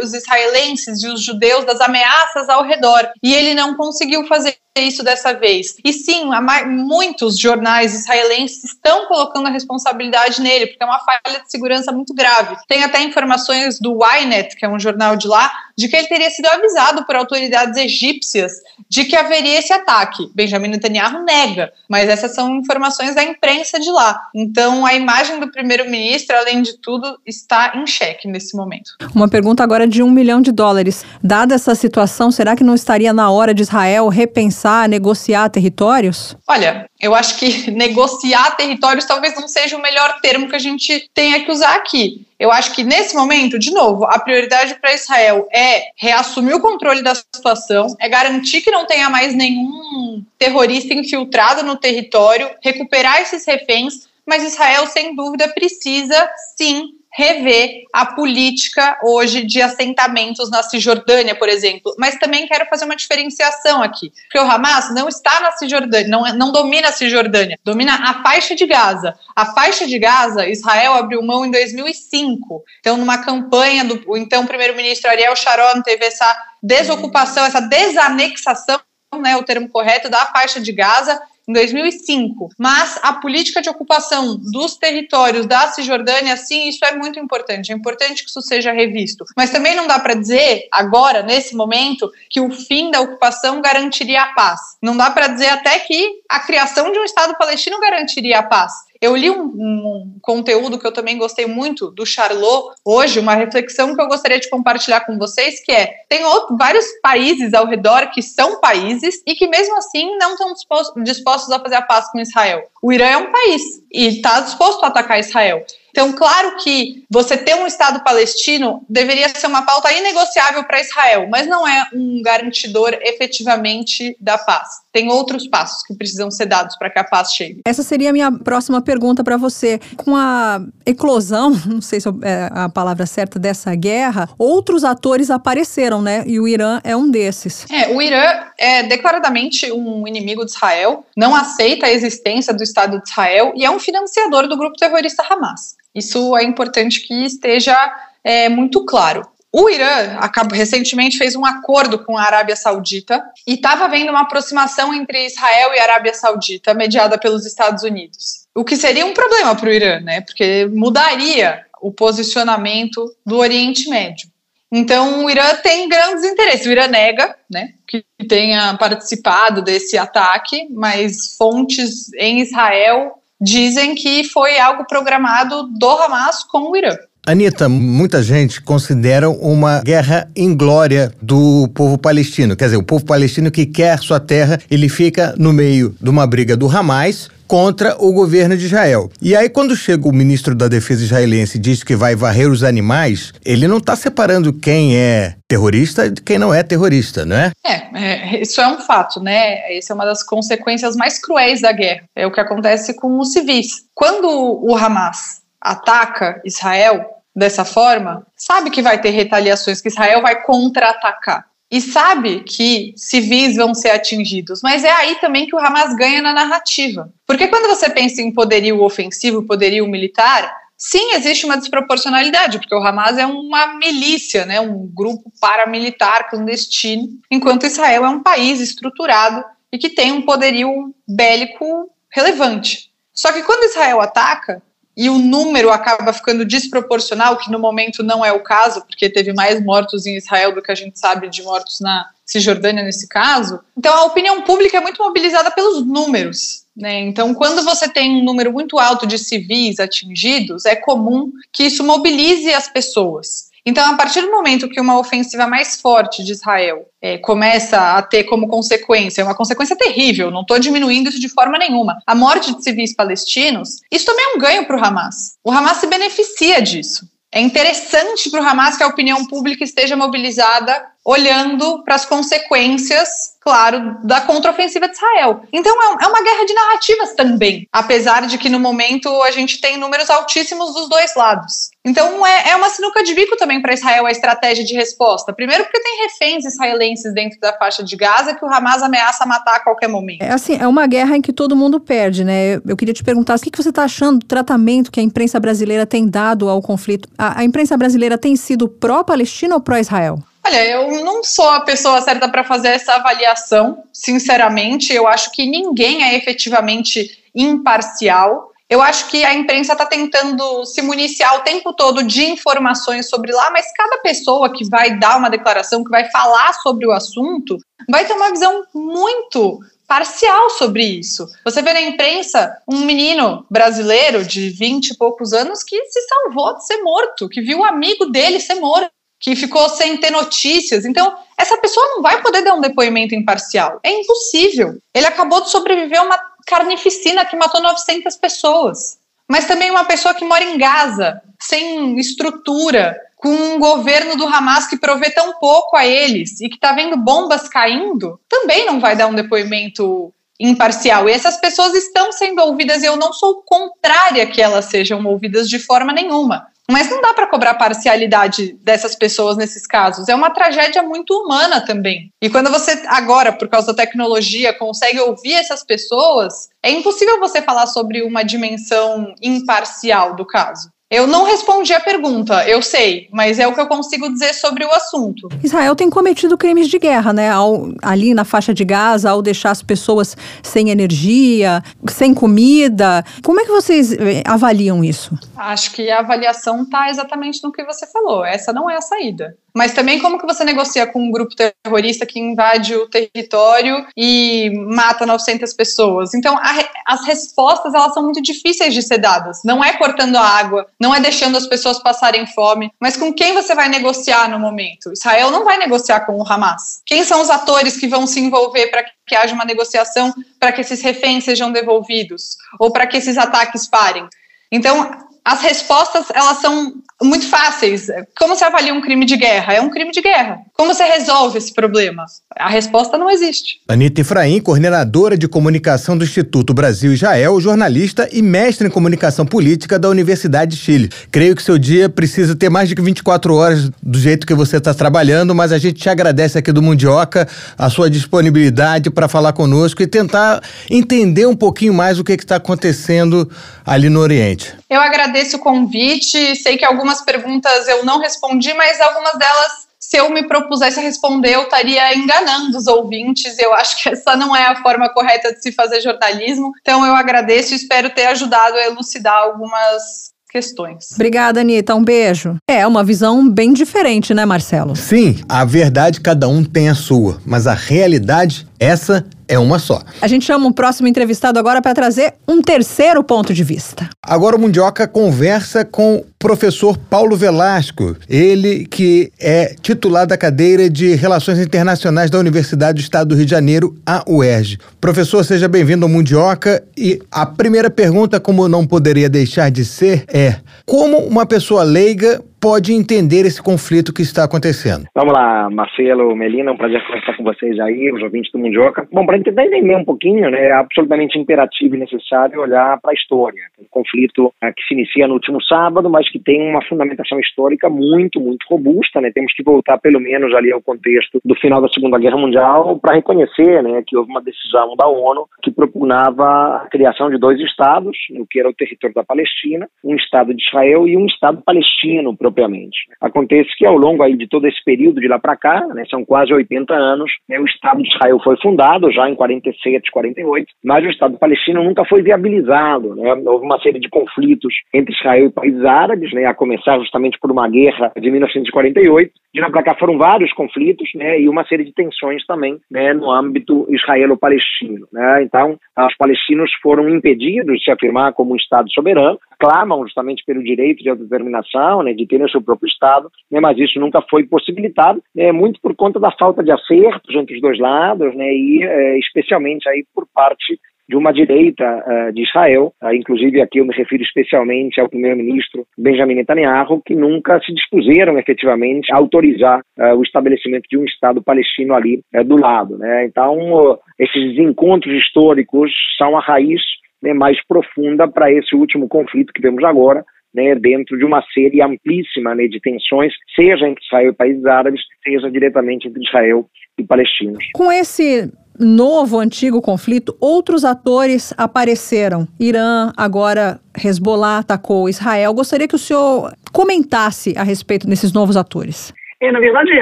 D: os israelenses e os judeus das ameaças ao redor. E ele não conseguiu fazer isso dessa vez. E sim, muitos jornais israelenses estão colocando a responsabilidade nele, porque é uma falha de segurança muito grave. Tem até informações do Ynet, que é um jornal de lá, de que ele teria sido avisado por autoridades egípcias de que haveria esse ataque. Benjamin Netanyahu nega, mas essas são informações da imprensa de lá. Então, a imagem do primeiro-ministro, além de tudo, está em xeque nesse momento.
A: Uma pergunta agora de um milhão de dólares. Dada essa situação, será que não estaria na hora de Israel repensar? Negociar territórios?
D: Olha, eu acho que negociar territórios talvez não seja o melhor termo que a gente tenha que usar aqui. Eu acho que nesse momento, de novo, a prioridade para Israel é reassumir o controle da situação, é garantir que não tenha mais nenhum terrorista infiltrado no território, recuperar esses reféns, mas Israel, sem dúvida, precisa sim rever a política hoje de assentamentos na Cisjordânia, por exemplo. Mas também quero fazer uma diferenciação aqui, porque o Hamas não está na Cisjordânia, não, não domina a Cisjordânia, domina a faixa de Gaza. A faixa de Gaza, Israel abriu mão em 2005. Então, numa campanha do então primeiro-ministro Ariel Sharon teve essa desocupação, essa desanexação, né, o termo correto, da faixa de Gaza em 2005. Mas a política de ocupação dos territórios da Cisjordânia, sim, isso é muito importante. É importante que isso seja revisto. Mas também não dá para dizer, agora, nesse momento, que o fim da ocupação garantiria a paz. Não dá para dizer até que a criação de um Estado palestino garantiria a paz. Eu li um, um, conteúdo que eu também gostei muito do Charlot hoje, uma reflexão que eu gostaria de compartilhar com vocês, que é: tem outro, vários países ao redor que são países e que mesmo assim não estão dispostos, dispostos a fazer a paz com Israel. O Irã é um país e está disposto a atacar Israel. Então, claro que você ter um Estado palestino deveria ser uma pauta inegociável para Israel, mas não é um garantidor efetivamente da paz. Tem outros passos que precisam ser dados para que a paz chegue.
A: Essa seria a minha próxima pergunta para você. Com a eclosão, não sei se é a palavra certa dessa guerra, outros atores apareceram, né? E o Irã é um desses.
D: É, o Irã é declaradamente um inimigo de Israel, não aceita a existência do Estado de Israel e é um financiador do grupo terrorista Hamas. Isso é importante que esteja é, muito claro. O Irã acabou, recentemente fez um acordo com a Arábia Saudita e estava havendo uma aproximação entre Israel e a Arábia Saudita, mediada pelos Estados Unidos. O que seria um problema para o Irã, né? Porque mudaria o posicionamento do Oriente Médio. Então, o Irã tem grandes interesses. O Irã nega né, que tenha participado desse ataque, mas fontes em Israel dizem que foi algo programado do Hamas com o Irã.
B: Anitta, muita gente considera uma guerra inglória do povo palestino. Quer dizer, o povo palestino que quer sua terra, ele fica no meio de uma briga do Hamas contra o governo de Israel. E aí, quando chega o ministro da Defesa israelense e diz que vai varrer os animais, ele não está separando quem é terrorista de quem não é terrorista, não é?
D: é? É, isso é um fato, né? Essa é uma das consequências mais cruéis da guerra. É o que acontece com os civis. Quando o Hamas ataca Israel dessa forma, sabe que vai ter retaliações, que Israel vai contra-atacar e sabe que civis vão ser atingidos, mas é aí também que o Hamas ganha na narrativa. Porque quando você pensa em poderio ofensivo, poderio militar, sim, existe uma desproporcionalidade, porque o Hamas é uma milícia, né, um grupo paramilitar clandestino, enquanto Israel é um país estruturado e que tem um poderio bélico relevante. Só que quando Israel ataca, e o número acaba ficando desproporcional, que no momento não é o caso, porque teve mais mortos em Israel do que a gente sabe de mortos na Cisjordânia nesse caso. Então a opinião pública é muito mobilizada pelos números. Né? Então, quando você tem um número muito alto de civis atingidos, é comum que isso mobilize as pessoas. Então, a partir do momento que uma ofensiva mais forte de Israel é, começa a ter como consequência, uma consequência terrível, não estou diminuindo isso de forma nenhuma, a morte de civis palestinos, isso também é um ganho para o Hamas. O Hamas se beneficia disso. É interessante para o Hamas que a opinião pública esteja mobilizada olhando para as consequências, claro, da contraofensiva de Israel. Então é, é uma guerra de narrativas também, apesar de que no momento a gente tem números altíssimos dos dois lados. Então é, é uma sinuca de bico também para Israel a estratégia de resposta. Primeiro porque tem reféns israelenses dentro da faixa de Gaza que o Hamas ameaça matar a qualquer momento.
A: É assim, é uma guerra em que todo mundo perde, né? Eu queria te perguntar, o que você está achando do tratamento que a imprensa brasileira tem dado ao conflito? A, a imprensa brasileira tem sido pró-Palestina ou pró-Israel?
D: Olha, eu não sou a pessoa certa para fazer essa avaliação, sinceramente. Eu acho que ninguém é efetivamente imparcial. Eu acho que a imprensa está tentando se municiar o tempo todo de informações sobre lá, mas cada pessoa que vai dar uma declaração, que vai falar sobre o assunto, vai ter uma visão muito parcial sobre isso. Você vê na imprensa um menino brasileiro de 20 e poucos anos que se salvou de ser morto, que viu o amigo dele ser morto que ficou sem ter notícias. Então, essa pessoa não vai poder dar um depoimento imparcial. É impossível. Ele acabou de sobreviver a uma carnificina que matou 900 pessoas. Mas também uma pessoa que mora em Gaza, sem estrutura, com um governo do Hamas que provê tão pouco a eles e que está vendo bombas caindo, também não vai dar um depoimento imparcial. E essas pessoas estão sendo ouvidas e eu não sou contrária que elas sejam ouvidas de forma nenhuma. Mas não dá para cobrar parcialidade dessas pessoas nesses casos. É uma tragédia muito humana também. E quando você, agora, por causa da tecnologia, consegue ouvir essas pessoas, é impossível você falar sobre uma dimensão imparcial do caso. Eu não respondi a pergunta, eu sei, mas é o que eu consigo dizer sobre o assunto.
A: Israel tem cometido crimes de guerra, né? Ao, ali na faixa de Gaza, ao deixar as pessoas sem energia, sem comida. Como é que vocês eh, avaliam isso?
D: Acho que a avaliação está exatamente no que você falou. Essa não é a saída mas também como que você negocia com um grupo terrorista que invade o território e mata 900 pessoas. Então, a, as respostas elas são muito difíceis de ser dadas. Não é cortando a água, não é deixando as pessoas passarem fome, mas com quem você vai negociar no momento? Israel não vai negociar com o Hamas. Quem são os atores que vão se envolver para que haja uma negociação para que esses reféns sejam devolvidos ou para que esses ataques parem? Então, as respostas elas são muito fáceis. Como se avalia um crime de guerra? É um crime de guerra. Como você resolve esse problema? A resposta não existe.
B: Anitta Efraim, coordenadora de comunicação do Instituto Brasil Israel, jornalista e mestre em comunicação política da Universidade de Chile. Creio que seu dia precisa ter mais de 24 horas do jeito que você está trabalhando, mas a gente te agradece aqui do Mundioca a sua disponibilidade para falar conosco e tentar entender um pouquinho mais o que está acontecendo ali no Oriente.
D: Eu agradeço o convite. Sei que algumas algumas perguntas eu não respondi, mas algumas delas se eu me propusesse a responder, eu estaria enganando os ouvintes. Eu acho que essa não é a forma correta de se fazer jornalismo. Então, eu agradeço e espero ter ajudado a elucidar algumas questões.
A: Obrigada, Anitta. Um beijo. É uma visão bem diferente, né, Marcelo?
B: Sim, a verdade cada um tem a sua, mas a realidade, essa é uma só.
A: A gente chama um próximo entrevistado agora para trazer um terceiro ponto de vista.
B: Agora o Mundioca conversa com professor Paulo Velasco, ele que é titular da cadeira de Relações Internacionais da Universidade do Estado do Rio de Janeiro, a UERJ. Professor, seja bem-vindo ao Mundioca e a primeira pergunta, como não poderia deixar de ser, é como uma pessoa leiga pode entender esse conflito que está acontecendo?
E: Vamos lá, Marcelo, Melina, é um prazer conversar com vocês aí, os ouvintes do Mundioca. Bom, para tentar entender um pouquinho, né, é absolutamente imperativo e necessário olhar para a história. Um conflito é, que se inicia no último sábado, mas que tem uma fundamentação histórica muito, muito robusta, né? Temos que voltar pelo menos ali ao contexto do final da Segunda Guerra Mundial para reconhecer, né, que houve uma decisão da ONU que propunava a criação de dois estados, no que era o território da Palestina, um estado de Israel e um estado palestino, propriamente. Acontece que ao longo aí de todo esse período de lá para cá, né, são quase 80 anos, né, o Estado de Israel foi fundado já em 47, 48, mas o Estado palestino nunca foi viabilizado. Né? Houve uma série de conflitos entre Israel e países árabes, né, a começar justamente por uma guerra de 1948. De lá para cá foram vários conflitos né, e uma série de tensões também né, no âmbito israelo-palestino. Né? Então, os palestinos foram impedidos de se afirmar como um Estado soberano, clamam justamente pelo direito de autodeterminação, né, de ter o seu próprio Estado, né, mas isso nunca foi possibilitado, né, muito por conta da falta de acertos entre os dois lados, né, e é, especialmente aí por parte de uma direita uh, de Israel, uh, inclusive aqui eu me refiro especialmente ao primeiro-ministro Benjamin Netanyahu, que nunca se dispuseram efetivamente a autorizar uh, o estabelecimento de um Estado palestino ali do lado. Né? Então, esses desencontros históricos são a raiz né, mais profunda para esse último conflito que vemos agora, né, dentro de uma série amplíssima né, de tensões, seja entre Israel e países árabes, seja diretamente entre Israel e palestinos.
A: Com esse novo, antigo conflito, outros atores apareceram. Irã, agora Hezbollah atacou Israel. Gostaria que o senhor comentasse a respeito desses novos atores.
E: É, na verdade,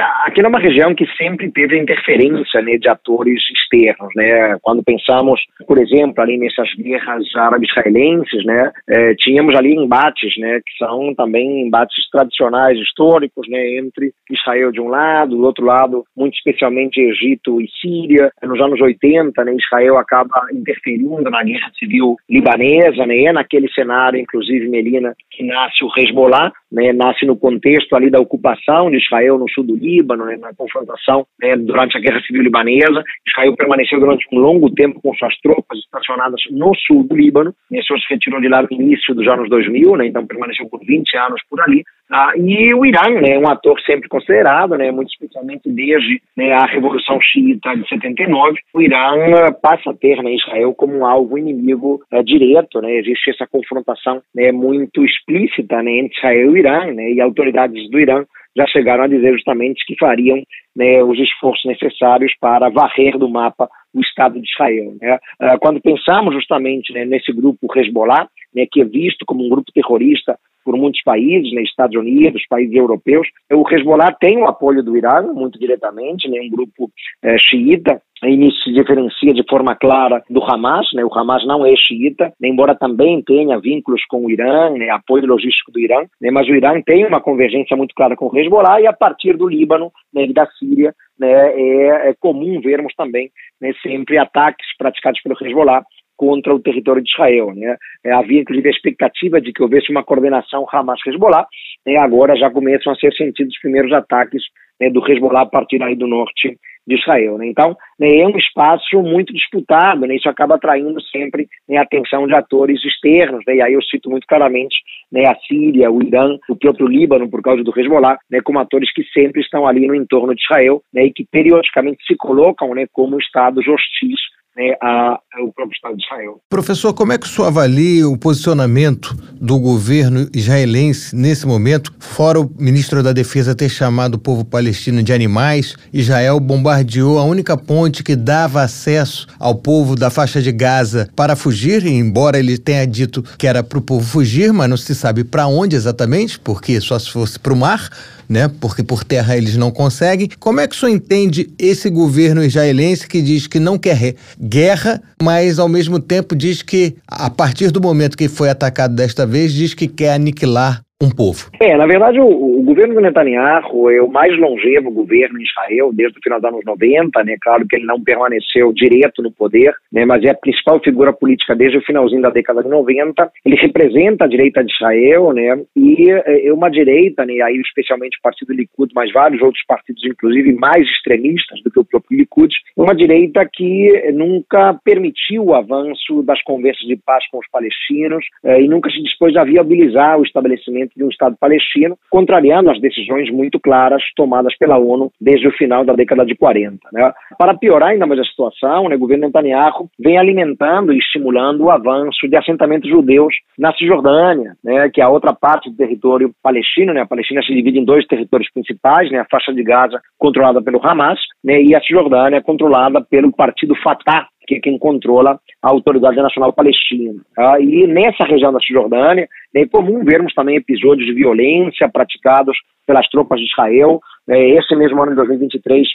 E: aqui é uma região que sempre teve interferência né, de atores externos. Né? Quando pensamos, por exemplo, ali nessas guerras árabe-israelenses, né, é, tínhamos ali embates, né, que são também embates tradicionais, históricos, né, entre Israel de um lado, do outro lado, muito especialmente Egito e Síria. Nos anos 80, né, Israel acaba interferindo na guerra civil libanesa, né, é naquele cenário, inclusive, Melina, que nasce o Hezbollah, né, nasce no contexto ali da ocupação de Israel no sul do Líbano, né, na confrontação né, durante a Guerra Civil Libanesa. Israel permaneceu durante um longo tempo com suas tropas estacionadas no sul do Líbano. E se retirou de lá no início dos anos 2000, né, então permaneceu por 20 anos por ali. Ah, e o Irã, né, um ator sempre considerado, né, muito especialmente desde né, a Revolução Xiita de 79, o Irã passa a ter né, Israel como um alvo inimigo é, direto. Né, existe essa confrontação né, muito explícita né, entre Israel e o Irã, né, e autoridades do Irã já chegaram a dizer justamente que fariam né, os esforços necessários para varrer do mapa o Estado de Israel. Né? Ah, quando pensamos justamente né, nesse grupo Hezbollah, né, que é visto como um grupo terrorista por muitos países, né, Estados Unidos, países europeus. O Hezbollah tem o apoio do Irã, muito diretamente, né, um grupo é, xiita, isso se diferencia de forma clara do Hamas, né? o Hamas não é xiita, embora também tenha vínculos com o Irã, né? apoio logístico do Irã, né? mas o Irã tem uma convergência muito clara com o Hezbollah e a partir do Líbano né? e da Síria né? é, é comum vermos também né? sempre ataques praticados pelo Hezbollah contra o território de Israel. Né? É, havia, inclusive, a expectativa de que houvesse uma coordenação Hamas-Hezbollah, né? agora já começam a ser sentidos os primeiros ataques né, do Hezbollah a partir aí do norte de Israel. Né? Então, né, é um espaço muito disputado, né? isso acaba atraindo sempre né, a atenção de atores externos, né? e aí eu cito muito claramente né, a Síria, o Irã, o próprio Líbano, por causa do Hezbollah, né, como atores que sempre estão ali no entorno de Israel né, e que periodicamente se colocam né, como estados hostis né, ao próprio Estado de Israel.
B: Professor, como é que o senhor avalia o posicionamento do governo israelense nesse momento, fora o ministro da Defesa ter chamado o povo palestino de animais? Israel bombardeou a única ponte que dava acesso ao povo da faixa de Gaza para fugir, embora ele tenha dito que era para o povo fugir, mas não se sabe para onde exatamente, porque só se fosse para o mar né? Porque por terra eles não conseguem. Como é que o senhor entende esse governo israelense que diz que não quer guerra, mas ao mesmo tempo diz que, a partir do momento que foi atacado desta vez, diz que quer aniquilar um povo?
E: É, na verdade, o, o, governo do Netanyahu é o mais longevo governo em Israel desde o final dos anos 90, né? Claro que ele não permaneceu direto no poder, né? Mas é a principal figura política desde o finalzinho da década de 90. Ele representa a direita de Israel, né? E é, é uma direita, né? Aí especialmente o Partido Likud, mas vários outros partidos, inclusive mais extremistas do que o próprio Likud, uma direita que nunca permitiu o avanço das conversas de paz com os palestinos eh, e nunca se dispôs a viabilizar o estabelecimento de um Estado palestino, contrariando as decisões muito claras tomadas pela ONU desde o final da década de 40. Né? Para piorar ainda mais a situação, né, o governo Netanyahu vem alimentando e estimulando o avanço de assentamentos judeus na Cisjordânia, né, que é a outra parte do território palestino. Né? A Palestina se divide em dois territórios principais, né, a faixa de Gaza controlada pelo Hamas né, e a Cisjordânia controlada pelo partido Fatah, que é quem controla a Autoridade Nacional Palestina. Tá? E nessa região da Cisjordânia é comum vermos também episódios de violência praticados pelas tropas de Israel. É, esse mesmo ano de 2023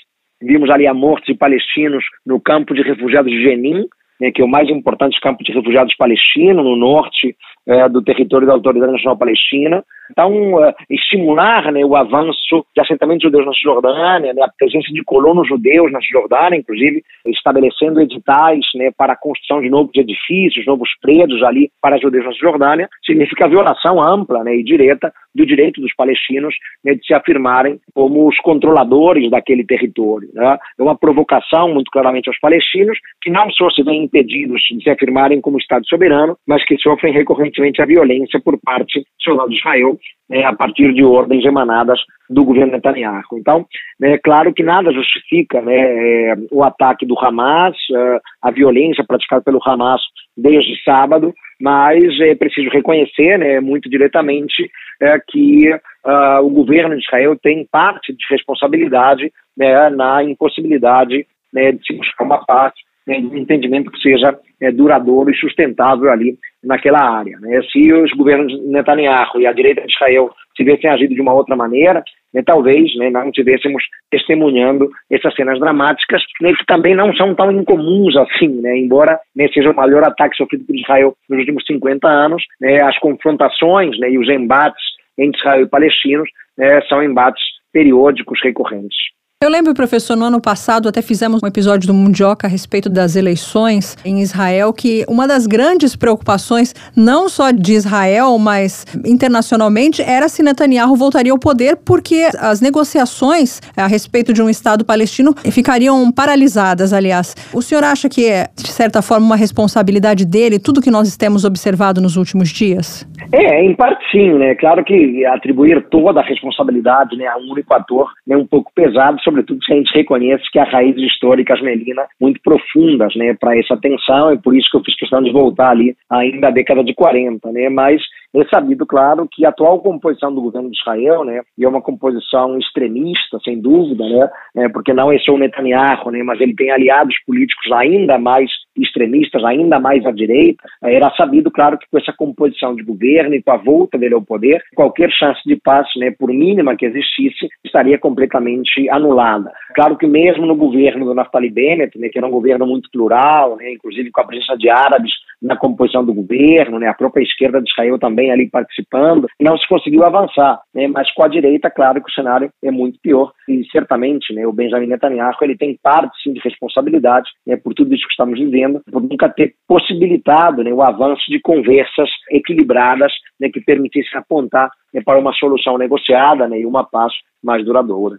E: vimos ali a morte de palestinos no campo de refugiados de Jenin, né, que é o mais importante campo de refugiados palestino no norte é, do território da Autoridade Nacional Palestina. Então, uh, estimular né, o avanço de assentamentos judeus na Cisjordânia, né, a presença de colonos judeus na Cisjordânia, inclusive estabelecendo editais né, para a construção de novos edifícios, novos prédios ali para judeus na Cisjordânia, significa violação ampla né, e direta do direito dos palestinos né, de se afirmarem como os controladores daquele território. Né? É uma provocação, muito claramente, aos palestinos, que não só se veem impedidos de se afirmarem como Estado soberano, mas que sofrem recorrentemente a violência por parte do de Israel né, a partir de ordens emanadas do governo Netanyahu. Então, é claro que nada justifica né, é, o ataque do Hamas, é, a violência praticada pelo Hamas desde sábado, mas é preciso reconhecer né, muito diretamente é, que uh, o governo de Israel tem parte de responsabilidade né, na impossibilidade né, de se buscar uma paz, né, um entendimento que seja é, duradouro e sustentável ali naquela área. Né? Se os governos Netanyahu e a direita de Israel tivessem agido de uma outra maneira, né, talvez né, não estivéssemos testemunhando essas cenas dramáticas, né, que também não são tão incomuns assim, né, embora né, seja o maior ataque sofrido por Israel nos últimos 50 anos, né, as confrontações e os embates entre Israel e palestinos né, são embates periódicos recorrentes.
A: Eu lembro, professor, no ano passado até fizemos um episódio do Mundioca a respeito das eleições em Israel, que uma das grandes preocupações, não só de Israel, mas internacionalmente, era se Netanyahu voltaria ao poder, porque as negociações a respeito de um Estado palestino ficariam paralisadas, aliás. O senhor acha que é, de certa forma, uma responsabilidade dele, tudo que nós temos observado nos últimos dias?
E: É, em parte sim, né? Claro que atribuir toda a responsabilidade né, a um único ator é um pouco pesado, sobretudo se a gente reconhece que há raízes históricas, Melina, muito profundas né, para essa tensão, é por isso que eu fiz questão de voltar ali ainda à década de 40, né, mas é sabido, claro, que a atual composição do governo de Israel, né, e é uma composição extremista, sem dúvida, né, é, porque não é só o Netanyahu, né, mas ele tem aliados políticos ainda mais extremistas, ainda mais à direita, era sabido, claro, que com essa composição de governo e com a volta dele ao poder, qualquer chance de paz, né, por mínima que existisse, estaria completamente anulada. Claro que mesmo no governo do Naftali Bennett, né, que era um governo muito plural, né, inclusive com a presença de árabes na composição do governo, né, a própria esquerda de Israel também ali participando, não se conseguiu avançar, né, mas com a direita, claro que o cenário é muito pior e certamente, né, o Benjamin Netanyahu ele tem parte sim de responsabilidade, né, por tudo isso que estamos vivendo por nunca ter possibilitado né, o avanço de conversas equilibradas né, que permitissem apontar né, para uma solução negociada né, e uma paz mais duradoura.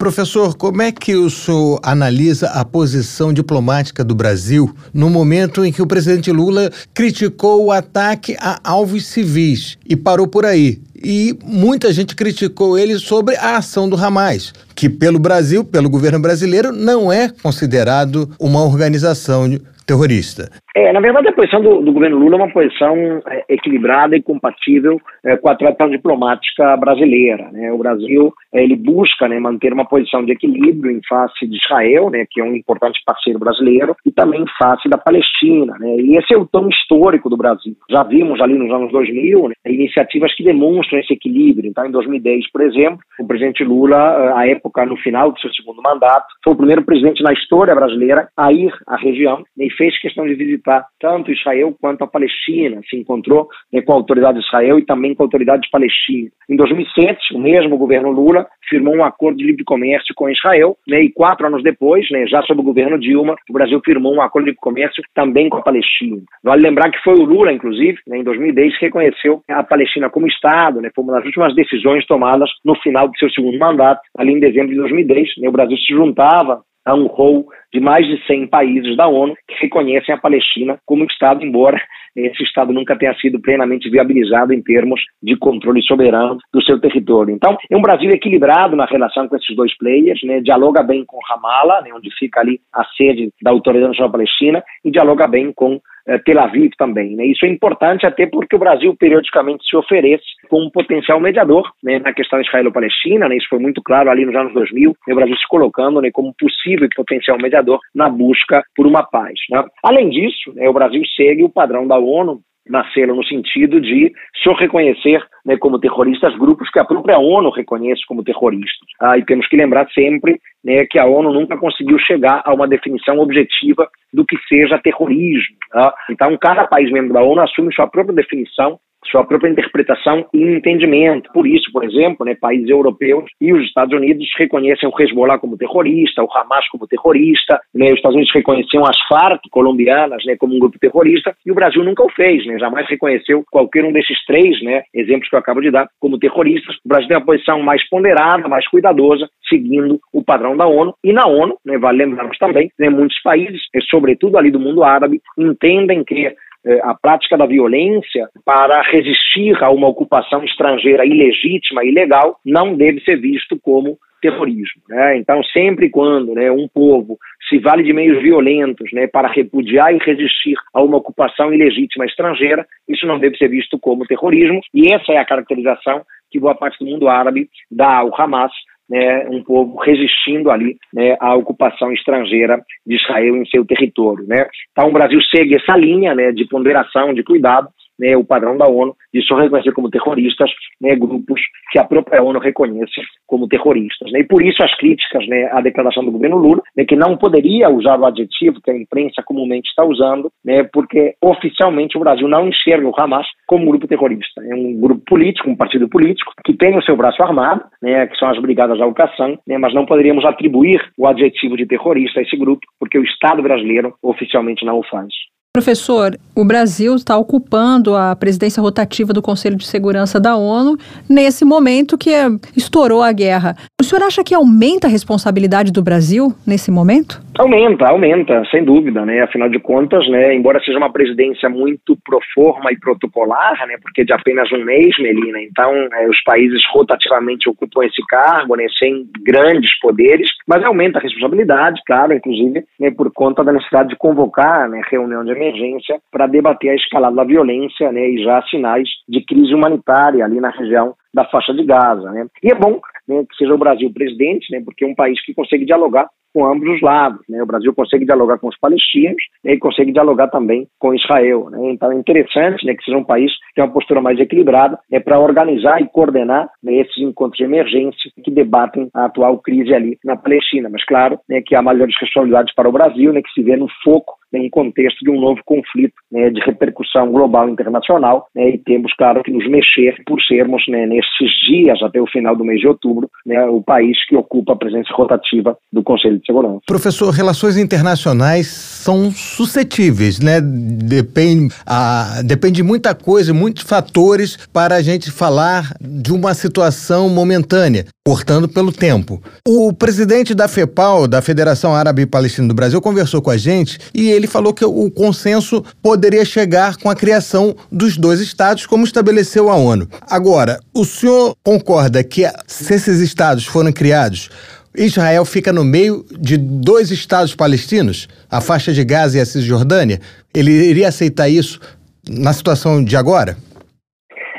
B: Professor, como é que o senhor analisa a posição diplomática do Brasil no momento em que o presidente Lula criticou o ataque a alvos civis e parou por aí? E muita gente criticou ele sobre a ação do Hamas, que pelo Brasil, pelo governo brasileiro, não é considerado uma organização terrorista.
E: É, na verdade, a posição do, do governo Lula é uma posição é, equilibrada e compatível é, com a tradição diplomática brasileira. Né? O Brasil é, ele busca né, manter uma posição de equilíbrio em face de Israel, né, que é um importante parceiro brasileiro, e também em face da Palestina. Né? E esse é o tom histórico do Brasil. Já vimos ali nos anos 2000 né, iniciativas que demonstram esse equilíbrio. Então, em 2010, por exemplo, o presidente Lula, à época, no final do seu segundo mandato, foi o primeiro presidente na história brasileira a ir à região e fez questão de visitar tanto Israel quanto a Palestina, se encontrou né, com a autoridade de Israel e também com a autoridade palestina. Em 2007, o mesmo governo Lula firmou um acordo de livre comércio com Israel, né, e quatro anos depois, né, já sob o governo Dilma, o Brasil firmou um acordo de livre comércio também com a Palestina. Vale lembrar que foi o Lula, inclusive, né, em 2010, que reconheceu a Palestina como Estado, né, foi uma das últimas decisões tomadas no final do seu segundo mandato, ali em dezembro de 2010. Né, o Brasil se juntava a um rol de mais de 100 países da ONU que reconhecem a Palestina como Estado, embora esse Estado nunca tenha sido plenamente viabilizado em termos de controle soberano do seu território. Então, é um Brasil equilibrado na relação com esses dois players, né, dialoga bem com Ramallah, né, onde fica ali a sede da Autoridade Nacional Palestina, e dialoga bem com eh, Tel Aviv também. Né? Isso é importante até porque o Brasil periodicamente se oferece como um potencial mediador né, na questão israelo-palestina, né? isso foi muito claro ali nos anos 2000, né, o Brasil se colocando né, como possível potencial mediador na busca por uma paz. Né? Além disso, né, o Brasil segue o padrão da ONU nasceram no sentido de só reconhecer né, como terroristas grupos que a própria ONU reconhece como terroristas. Ah, e temos que lembrar sempre né, que a ONU nunca conseguiu chegar a uma definição objetiva do que seja terrorismo. Tá? Então, cada país membro da ONU assume sua própria definição sua própria interpretação e entendimento. Por isso, por exemplo, né, países europeus e os Estados Unidos reconhecem o Hezbollah como terrorista, o Hamas como terrorista, né, os Estados Unidos reconheciam as Farc colombianas né, como um grupo terrorista e o Brasil nunca o fez, né, jamais reconheceu qualquer um desses três né, exemplos que eu acabo de dar como terroristas. O Brasil tem uma posição mais ponderada, mais cuidadosa, seguindo o padrão da ONU. E na ONU, né, vale lembrarmos também, né, muitos países, sobretudo ali do mundo árabe, entendem que a prática da violência para resistir a uma ocupação estrangeira ilegítima, ilegal, não deve ser visto como terrorismo. Né? Então, sempre quando né, um povo se vale de meios violentos né, para repudiar e resistir a uma ocupação ilegítima estrangeira, isso não deve ser visto como terrorismo, e essa é a caracterização que boa parte do mundo árabe dá ao Hamas né, um povo resistindo ali né, à ocupação estrangeira de Israel em seu território. Né. Então o Brasil segue essa linha né, de ponderação, de cuidado, né, o padrão da ONU de só reconhecer como terroristas né, grupos que a própria ONU reconhece como terroristas. Né? E por isso as críticas né, à declaração do governo Lula, né, que não poderia usar o adjetivo que a imprensa comumente está usando, né, porque oficialmente o Brasil não enxerga o Hamas como um grupo terrorista. É um grupo político, um partido político, que tem o seu braço armado, né, que são as Brigadas Al-Qassam, né, mas não poderíamos atribuir o adjetivo de terrorista a esse grupo, porque o Estado brasileiro oficialmente não o faz.
A: Professor, o Brasil está ocupando a presidência rotativa do Conselho de Segurança da ONU nesse momento que estourou a guerra. O senhor acha que aumenta a responsabilidade do Brasil nesse momento?
E: Aumenta, aumenta, sem dúvida, né? Afinal de contas, né, embora seja uma presidência muito pro forma e protocolar, né, porque de apenas um mês, Melina, então é, os países rotativamente ocupam esse cargo, né, sem grandes poderes, mas aumenta a responsabilidade, claro, inclusive, né, por conta da necessidade de convocar, né, reunião de emergência para debater a escalada da violência, né, e já sinais de crise humanitária ali na região da faixa de Gaza, né? E é bom né, que seja o Brasil presidente, né, porque é um país que consegue dialogar com ambos os lados. Né? O Brasil consegue dialogar com os palestinos né, e consegue dialogar também com Israel. Né? Então é interessante né, que seja um país que tenha uma postura mais equilibrada né, para organizar e coordenar né, esses encontros de emergência que debatem a atual crise ali na Palestina. Mas claro né, que há maiores responsabilidades para o Brasil, né, que se vê no foco em contexto de um novo conflito né, de repercussão global internacional né, e temos, claro, que nos mexer por sermos, né, nesses dias até o final do mês de outubro, né, o país que ocupa a presença rotativa do Conselho de Segurança.
B: Professor, relações internacionais são suscetíveis, né? Depende, a, depende de muita coisa, muitos fatores para a gente falar de uma situação momentânea, cortando pelo tempo. O presidente da FEPAL, da Federação Árabe Palestina do Brasil, conversou com a gente e ele falou que o consenso poderia chegar com a criação dos dois estados, como estabeleceu a ONU. Agora, o senhor concorda que se esses estados forem criados, Israel fica no meio de dois estados palestinos, a faixa de Gaza e a Cisjordânia. Ele iria aceitar isso na situação de agora?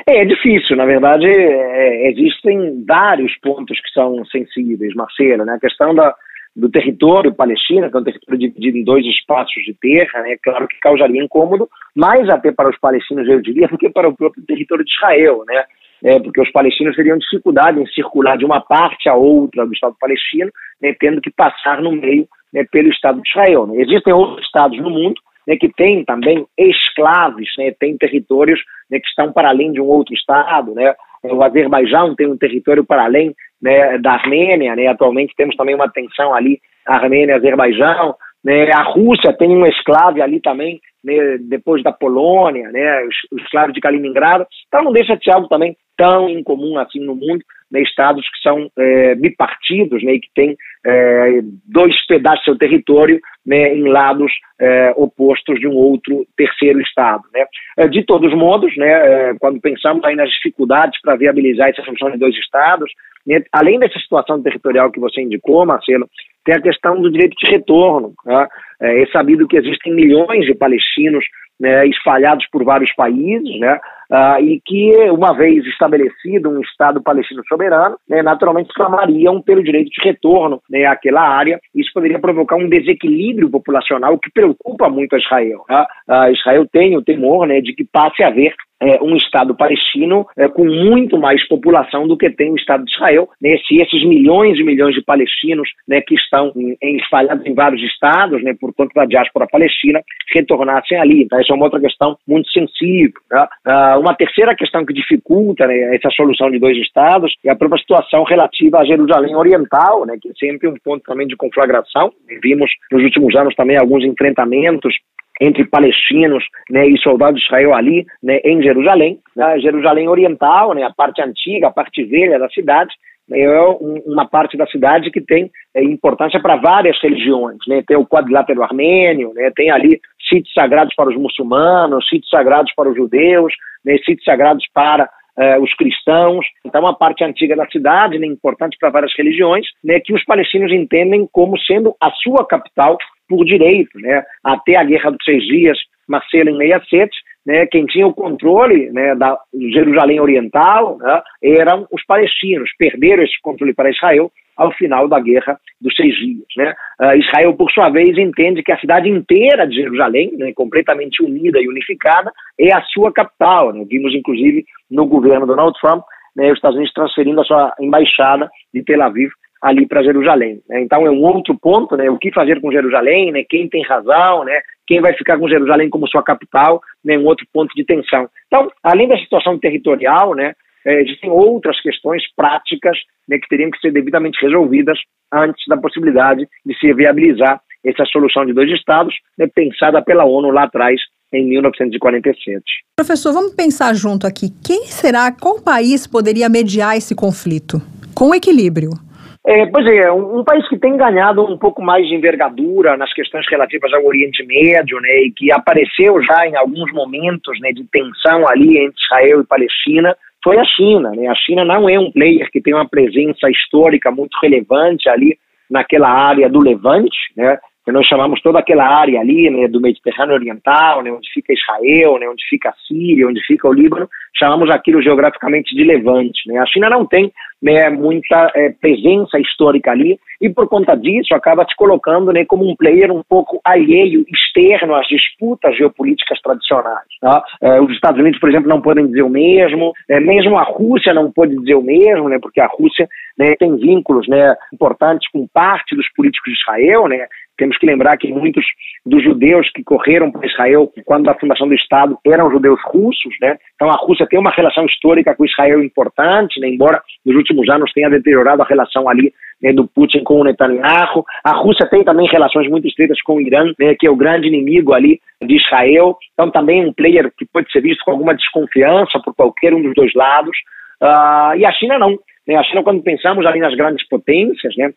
E: É, é difícil, na verdade, é, existem vários pontos que são sensíveis, Marcelo, né? A questão da, do território palestino, que é um território dividido em dois espaços de terra, né? Claro que causaria incômodo, mais até para os palestinos, eu diria, do que para o próprio território de Israel, né? é, porque os palestinos teriam dificuldade em circular de uma parte a outra do Estado palestino, né, tendo que passar no meio né, pelo Estado de Israel. Né. Existem outros estados no mundo né, que tem também escravos, né, tem territórios né, que estão para além de um outro Estado. Né? O Azerbaijão tem um território para além né, da Armênia, né? atualmente temos também uma tensão ali, Armênia e Azerbaijão. Né? A Rússia tem um esclave ali também, né, depois da Polônia, né, o escravo de Kaliningrado. Então não deixa de ser algo também tão incomum assim no mundo, né, estados que são é, bipartidos né, e que têm é, dois pedaços do seu território né, em lados é, opostos de um outro terceiro estado. Né. É, de todos modos, né, é, quando pensamos aí nas dificuldades para viabilizar essa solução de dois estados, né, além dessa situação territorial que você indicou, Marcelo, tem a questão do direito de retorno. Né. É, é sabido que existem milhões de palestinos né, espalhados por vários países, né, uh, e que, uma vez estabelecido um Estado palestino soberano, né, naturalmente clamariam pelo direito de retorno né, àquela área. Isso poderia provocar um desequilíbrio populacional que preocupa muito a Israel. Né? Uh, Israel tem o temor né, de que passe a haver é, um Estado palestino é, com muito mais população do que tem o Estado de Israel. Né, se esses milhões e milhões de palestinos né, que estão em, em, espalhados em vários estados, né, por conta da diáspora palestina, retornassem ali. Então, essa é uma outra questão muito sensível. Né? Uh, uma terceira questão que dificulta né, essa solução de dois Estados é a própria situação relativa a Jerusalém Oriental, né, que é sempre um ponto também de conflagração. Vimos nos últimos anos também alguns enfrentamentos entre palestinos né, e soldados Israel ali né, em Jerusalém. Né, Jerusalém Oriental, né, a parte antiga, a parte velha da cidade, né, é uma parte da cidade que tem é, importância para várias religiões. Né? Tem o quadrilátero armênio, né? tem ali sítios sagrados para os muçulmanos, sítios sagrados para os judeus, né? sítios sagrados para eh, os cristãos. Então, a parte antiga da cidade, né, importante para várias religiões, né, que os palestinos entendem como sendo a sua capital por direito. Né? Até a Guerra dos Seis Dias, Marcelo em 67, né, quem tinha o controle né, da Jerusalém Oriental né, eram os palestinos. Perderam esse controle para Israel ao final da Guerra dos Seis Dias. Né? Uh, Israel, por sua vez, entende que a cidade inteira de Jerusalém, né, completamente unida e unificada, é a sua capital. Né? Vimos, inclusive, no governo Donald Trump, né, os Estados Unidos transferindo a sua embaixada de Tel Aviv ali para Jerusalém. Né? Então é um outro ponto, né? O que fazer com Jerusalém, né? Quem tem razão, né? Quem vai ficar com Jerusalém como sua capital, né? Um outro ponto de tensão. Então, além da situação territorial, né? É, existem outras questões práticas né, que teriam que ser devidamente resolvidas antes da possibilidade de se viabilizar essa solução de dois estados, né, pensada pela ONU lá atrás em 1947.
A: Professor, vamos pensar junto aqui. Quem será, qual país poderia mediar esse conflito? Com equilíbrio.
E: É, pois é, um, um, país que tem ganhado um pouco mais de envergadura nas questões relativas ao Oriente Médio, né, e que apareceu já em alguns momentos né, de tensão ali entre Israel e Palestina, foi a China. Né? A China não é um player que tem uma presença histórica muito relevante ali naquela área do Levante, né? Que nós chamamos toda aquela área ali, né, do Mediterrâneo Oriental, né, onde fica Israel, né, onde fica a Síria, onde fica o Líbano, chamamos aquilo geograficamente de Levante. Né. A China não tem né, muita é, presença histórica ali e por conta disso acaba se colocando né, como um player um pouco alheio, externo às disputas geopolíticas tradicionais. Tá? É, os Estados Unidos, por exemplo, não podem dizer o mesmo, é, mesmo a Rússia não pode dizer o mesmo, né, porque a Rússia né, tem vínculos né, importantes com parte dos políticos de Israel, né, temos que lembrar que muitos dos judeus que correram para Israel quando da fundação do Estado eram judeus russos, né? Então a Rússia tem uma relação histórica com Israel importante, né? embora nos últimos anos tenha deteriorado a relação ali né, do Putin com o Netanyahu. A Rússia tem também relações muito estreitas com o Irã, né, que é o grande inimigo ali de Israel. Então também um player que pode ser visto com alguma desconfiança por qualquer um dos dois lados. Uh, e a China não. Né? A China, quando pensamos ali nas grandes potências, né,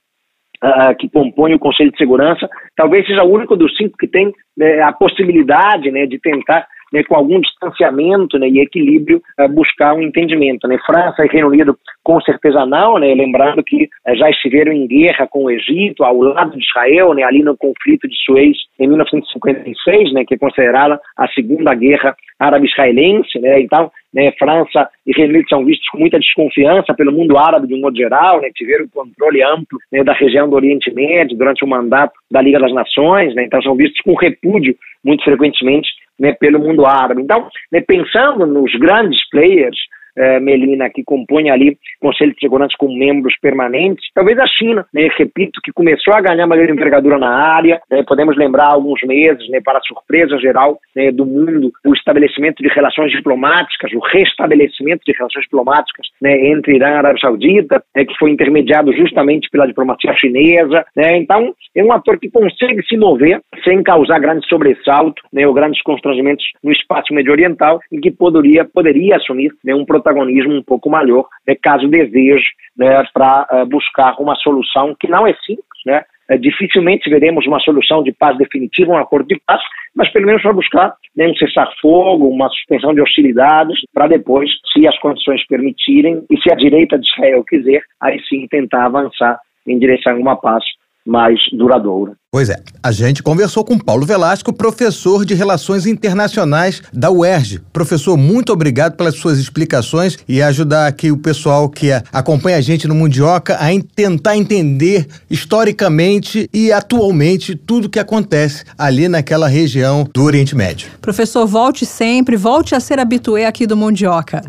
E: uh, que compõe o Conselho de Segurança, talvez seja o único dos cinco que tem né, a possibilidade né, de tentar né, com algum distanciamento né, e equilíbrio, uh, buscar um entendimento. Né? França e Reino Unido, com certeza não, né? lembrando que uh, já estiveram em guerra com o Egito, ao lado de Israel, ali no conflito de Suez em 1956, né, que é considerada a segunda guerra árabe-israelense. Então, né, França e Reino Unido são vistos com muita desconfiança pelo mundo árabe de um modo geral, né, tiveram controle amplo né, da região do Oriente Médio durante o mandato da Liga das Nações, né, então são vistos com repúdio muito frequentemente né, pelo mundo árabe. Então, né, pensando nos grandes players, eh, Melina, que compõe ali Conselho de Segurança com membros permanentes, talvez a China, né, repito, que começou a ganhar maior envergadura na área, né, podemos lembrar alguns meses, né, para surpresa geral né, do mundo, o estabelecimento de relações diplomáticas, o restabelecimento de relações diplomáticas né, entre Irã e Arábia Saudita, né, que foi intermediado justamente pela diplomacia chinesa. Né, então, é um ator que consegue se mover sem causar grande sobressalto né, ou grandes constrangimentos no espaço medio-oriental e que poderia, poderia assumir né, um protagonismo um pouco maior, né, caso deseje, né, para uh, buscar uma solução que não é simples, né, é, dificilmente veremos uma solução de paz definitiva, um acordo de paz, mas pelo menos para buscar né, um cessar-fogo, uma suspensão de hostilidades, para depois, se as condições permitirem e se a direita de Israel quiser, aí sim tentar avançar em direção a uma paz mais duradoura.
B: Pois é, a gente conversou com Paulo Velasco, professor de Relações Internacionais da UERJ. Professor, muito obrigado pelas suas explicações e ajudar aqui o pessoal que acompanha a gente no Mundioca a tentar entender historicamente e atualmente tudo o que acontece ali naquela região do Oriente Médio.
A: Professor, volte sempre, volte a ser habitué aqui do Mundioca.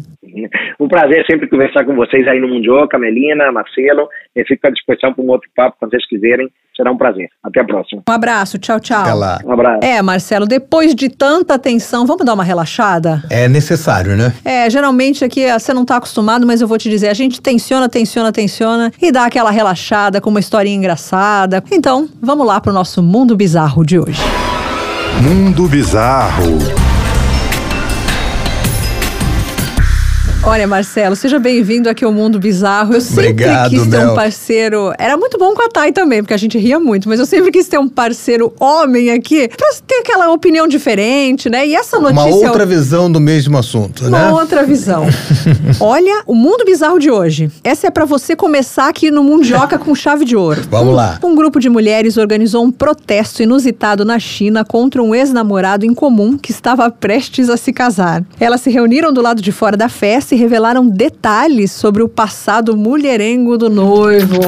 E: Um prazer sempre conversar com vocês aí no Mundioca, Melina, Marcelo. Eu fico à disposição para um outro papo quando vocês quiserem. Será um prazer. Até a próxima.
A: Um abraço. Tchau, tchau.
B: Até lá.
E: Um abraço.
A: É, Marcelo, depois de tanta atenção, vamos dar uma relaxada?
B: É necessário, né?
A: É, geralmente aqui você não está acostumado, mas eu vou te dizer, a gente tensiona, tensiona, tensiona e dá aquela relaxada com uma historinha engraçada. Então, vamos lá para o nosso Mundo Bizarro de hoje.
F: Mundo Bizarro.
A: Olha, Marcelo, seja bem-vindo aqui ao Mundo Bizarro. Eu sempre
B: Obrigado,
A: quis ter
B: Mel.
A: um parceiro. Era muito bom com a Thay também, porque a gente ria muito, mas eu sempre quis ter um parceiro homem aqui pra ter aquela opinião diferente, né? E essa notícia.
B: Uma outra visão do mesmo assunto,
A: Uma
B: né?
A: outra visão. Olha, o mundo bizarro de hoje. Essa é pra você começar aqui no Mundioca com chave de ouro.
B: Vamos
A: um,
B: lá.
A: Um grupo de mulheres organizou um protesto inusitado na China contra um ex-namorado em comum que estava prestes a se casar. Elas se reuniram do lado de fora da festa revelaram detalhes sobre o passado mulherengo do noivo.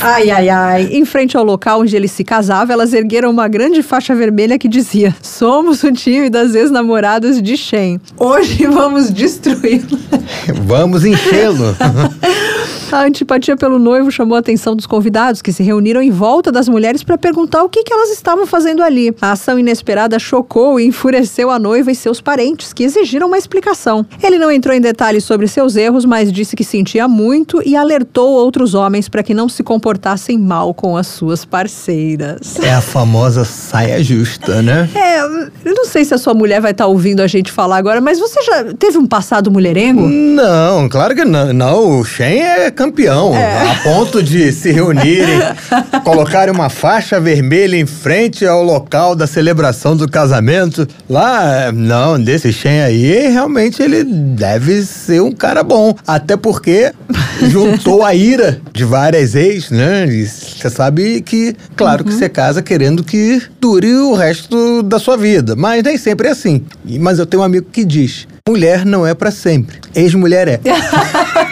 A: Ai, ai, ai. Em frente ao local onde ele se casava, elas ergueram uma grande faixa vermelha que dizia: Somos o time das ex-namoradas de Shen. Hoje vamos destruí-lo.
B: Vamos enchê-lo.
A: A antipatia pelo noivo chamou a atenção dos convidados, que se reuniram em volta das mulheres para perguntar o que, que elas estavam fazendo ali. A ação inesperada chocou e enfureceu a noiva e seus parentes, que exigiram uma explicação. Ele não entrou em detalhes sobre seus erros, mas disse que sentia muito e alertou outros homens para que não se comportassem mal com as suas parceiras.
B: é a famosa saia justa, né?
A: É, eu não sei se a sua mulher vai estar ouvindo a gente falar agora, mas você já teve um passado mulherengo?
B: Não, claro que não. Não, o Shen é campeão. A ponto de se reunirem, colocarem uma faixa vermelha em frente ao local da celebração do casamento. Lá, não, desse Shen aí, realmente ele deve ser um cara bom. Até porque juntou a ira de várias ex, né? E você sabe que, claro que você casa querendo que dure o resto da sua vida. Mas nem sempre é assim. Mas eu tenho um amigo que diz: mulher não é pra sempre. Ex-mulher é.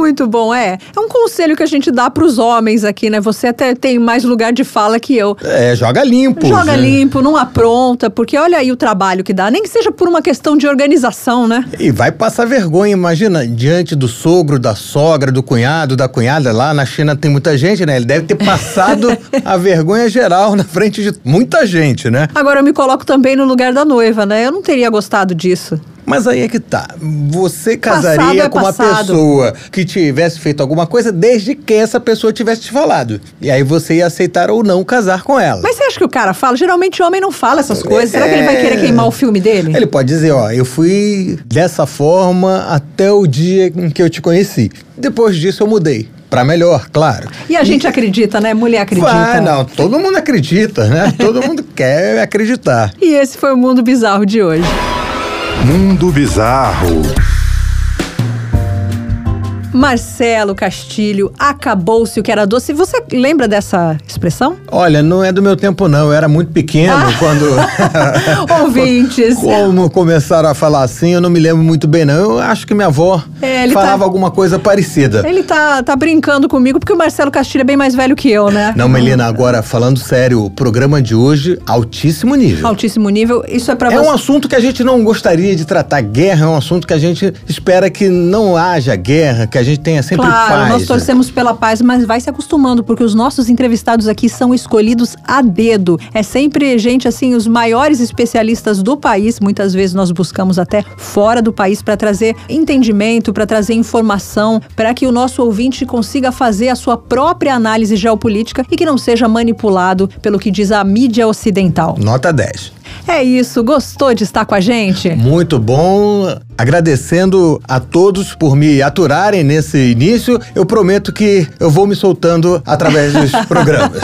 A: Muito bom, é. É um conselho que a gente dá pros homens aqui, né? Você até tem mais lugar de fala que eu.
B: É, joga limpo.
A: Joga
B: né?
A: limpo, não apronta, porque olha aí o trabalho que dá, nem que seja por uma questão de organização, né?
B: E vai passar vergonha, imagina, diante do sogro, da sogra, do cunhado, da cunhada. Lá na China tem muita gente, né? Ele deve ter passado a vergonha geral na frente de muita gente, né?
A: Agora eu me coloco também no lugar da noiva, né? Eu não teria gostado disso.
B: Mas aí é que tá. Você casaria
A: é
B: com uma
A: passado.
B: pessoa que tivesse feito alguma coisa desde que essa pessoa tivesse te falado. E aí você ia aceitar ou não casar com ela.
A: Mas você acha que o cara fala? Geralmente o homem não fala essas coisas. Será que ele vai
B: É.
A: querer queimar o filme dele?
B: Ele pode dizer, ó, eu fui dessa forma até o dia em que eu te conheci. Depois disso eu mudei. Pra melhor, claro.
A: E a gente acredita, né? Mulher acredita.
B: Vai, não, todo mundo acredita, né? Todo mundo quer acreditar.
A: E esse foi o Mundo Bizarro de hoje.
F: Mundo Bizarro.
A: Marcelo Castilho, acabou-se o que era doce. Você lembra dessa expressão?
B: Olha, não é do meu tempo não, eu era muito pequeno ah. quando...
A: Ouvintes.
B: Como começaram a falar assim, eu não me lembro muito bem não. Eu acho que minha avó é, falava tá... alguma coisa parecida.
A: Ele tá, tá brincando comigo porque o Marcelo Castilho é bem mais velho que eu, né?
B: Não, Melina, agora falando sério, o programa de hoje, altíssimo nível.
A: Altíssimo nível, isso é pra
B: É você... um assunto que a gente não gostaria de tratar. Guerra é um assunto que a gente espera que não haja guerra, que a gente tenha sempre
A: claro,
B: paz.
A: nós torcemos pela paz, mas vai se acostumando, porque os nossos entrevistados aqui são escolhidos a dedo. É sempre gente, assim, os maiores especialistas do país. Muitas vezes nós buscamos até fora do país para trazer entendimento, para trazer informação, para que o nosso ouvinte consiga fazer a sua própria análise geopolítica e que não seja manipulado pelo que diz a mídia ocidental.
B: Nota 10.
A: É isso, gostou de estar com a gente?
B: Muito bom. Agradecendo a todos por me aturarem nesse início. Eu prometo que eu vou me soltando através dos programas.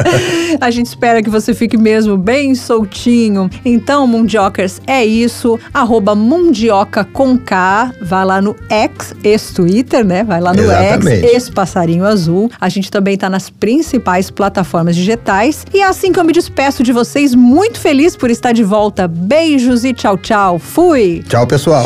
A: a gente espera que você fique mesmo bem soltinho. Então, Mundiocas, é isso. Arroba Mundioca com K. Vai lá no X, ex-Twitter, né? Vai lá no Exatamente. X, ex-Passarinho Azul. A gente também está nas principais plataformas digitais. E é assim que eu me despeço de vocês, muito feliz por estar de volta. Beijos e tchau, tchau. Fui!
B: Tchau, pessoal.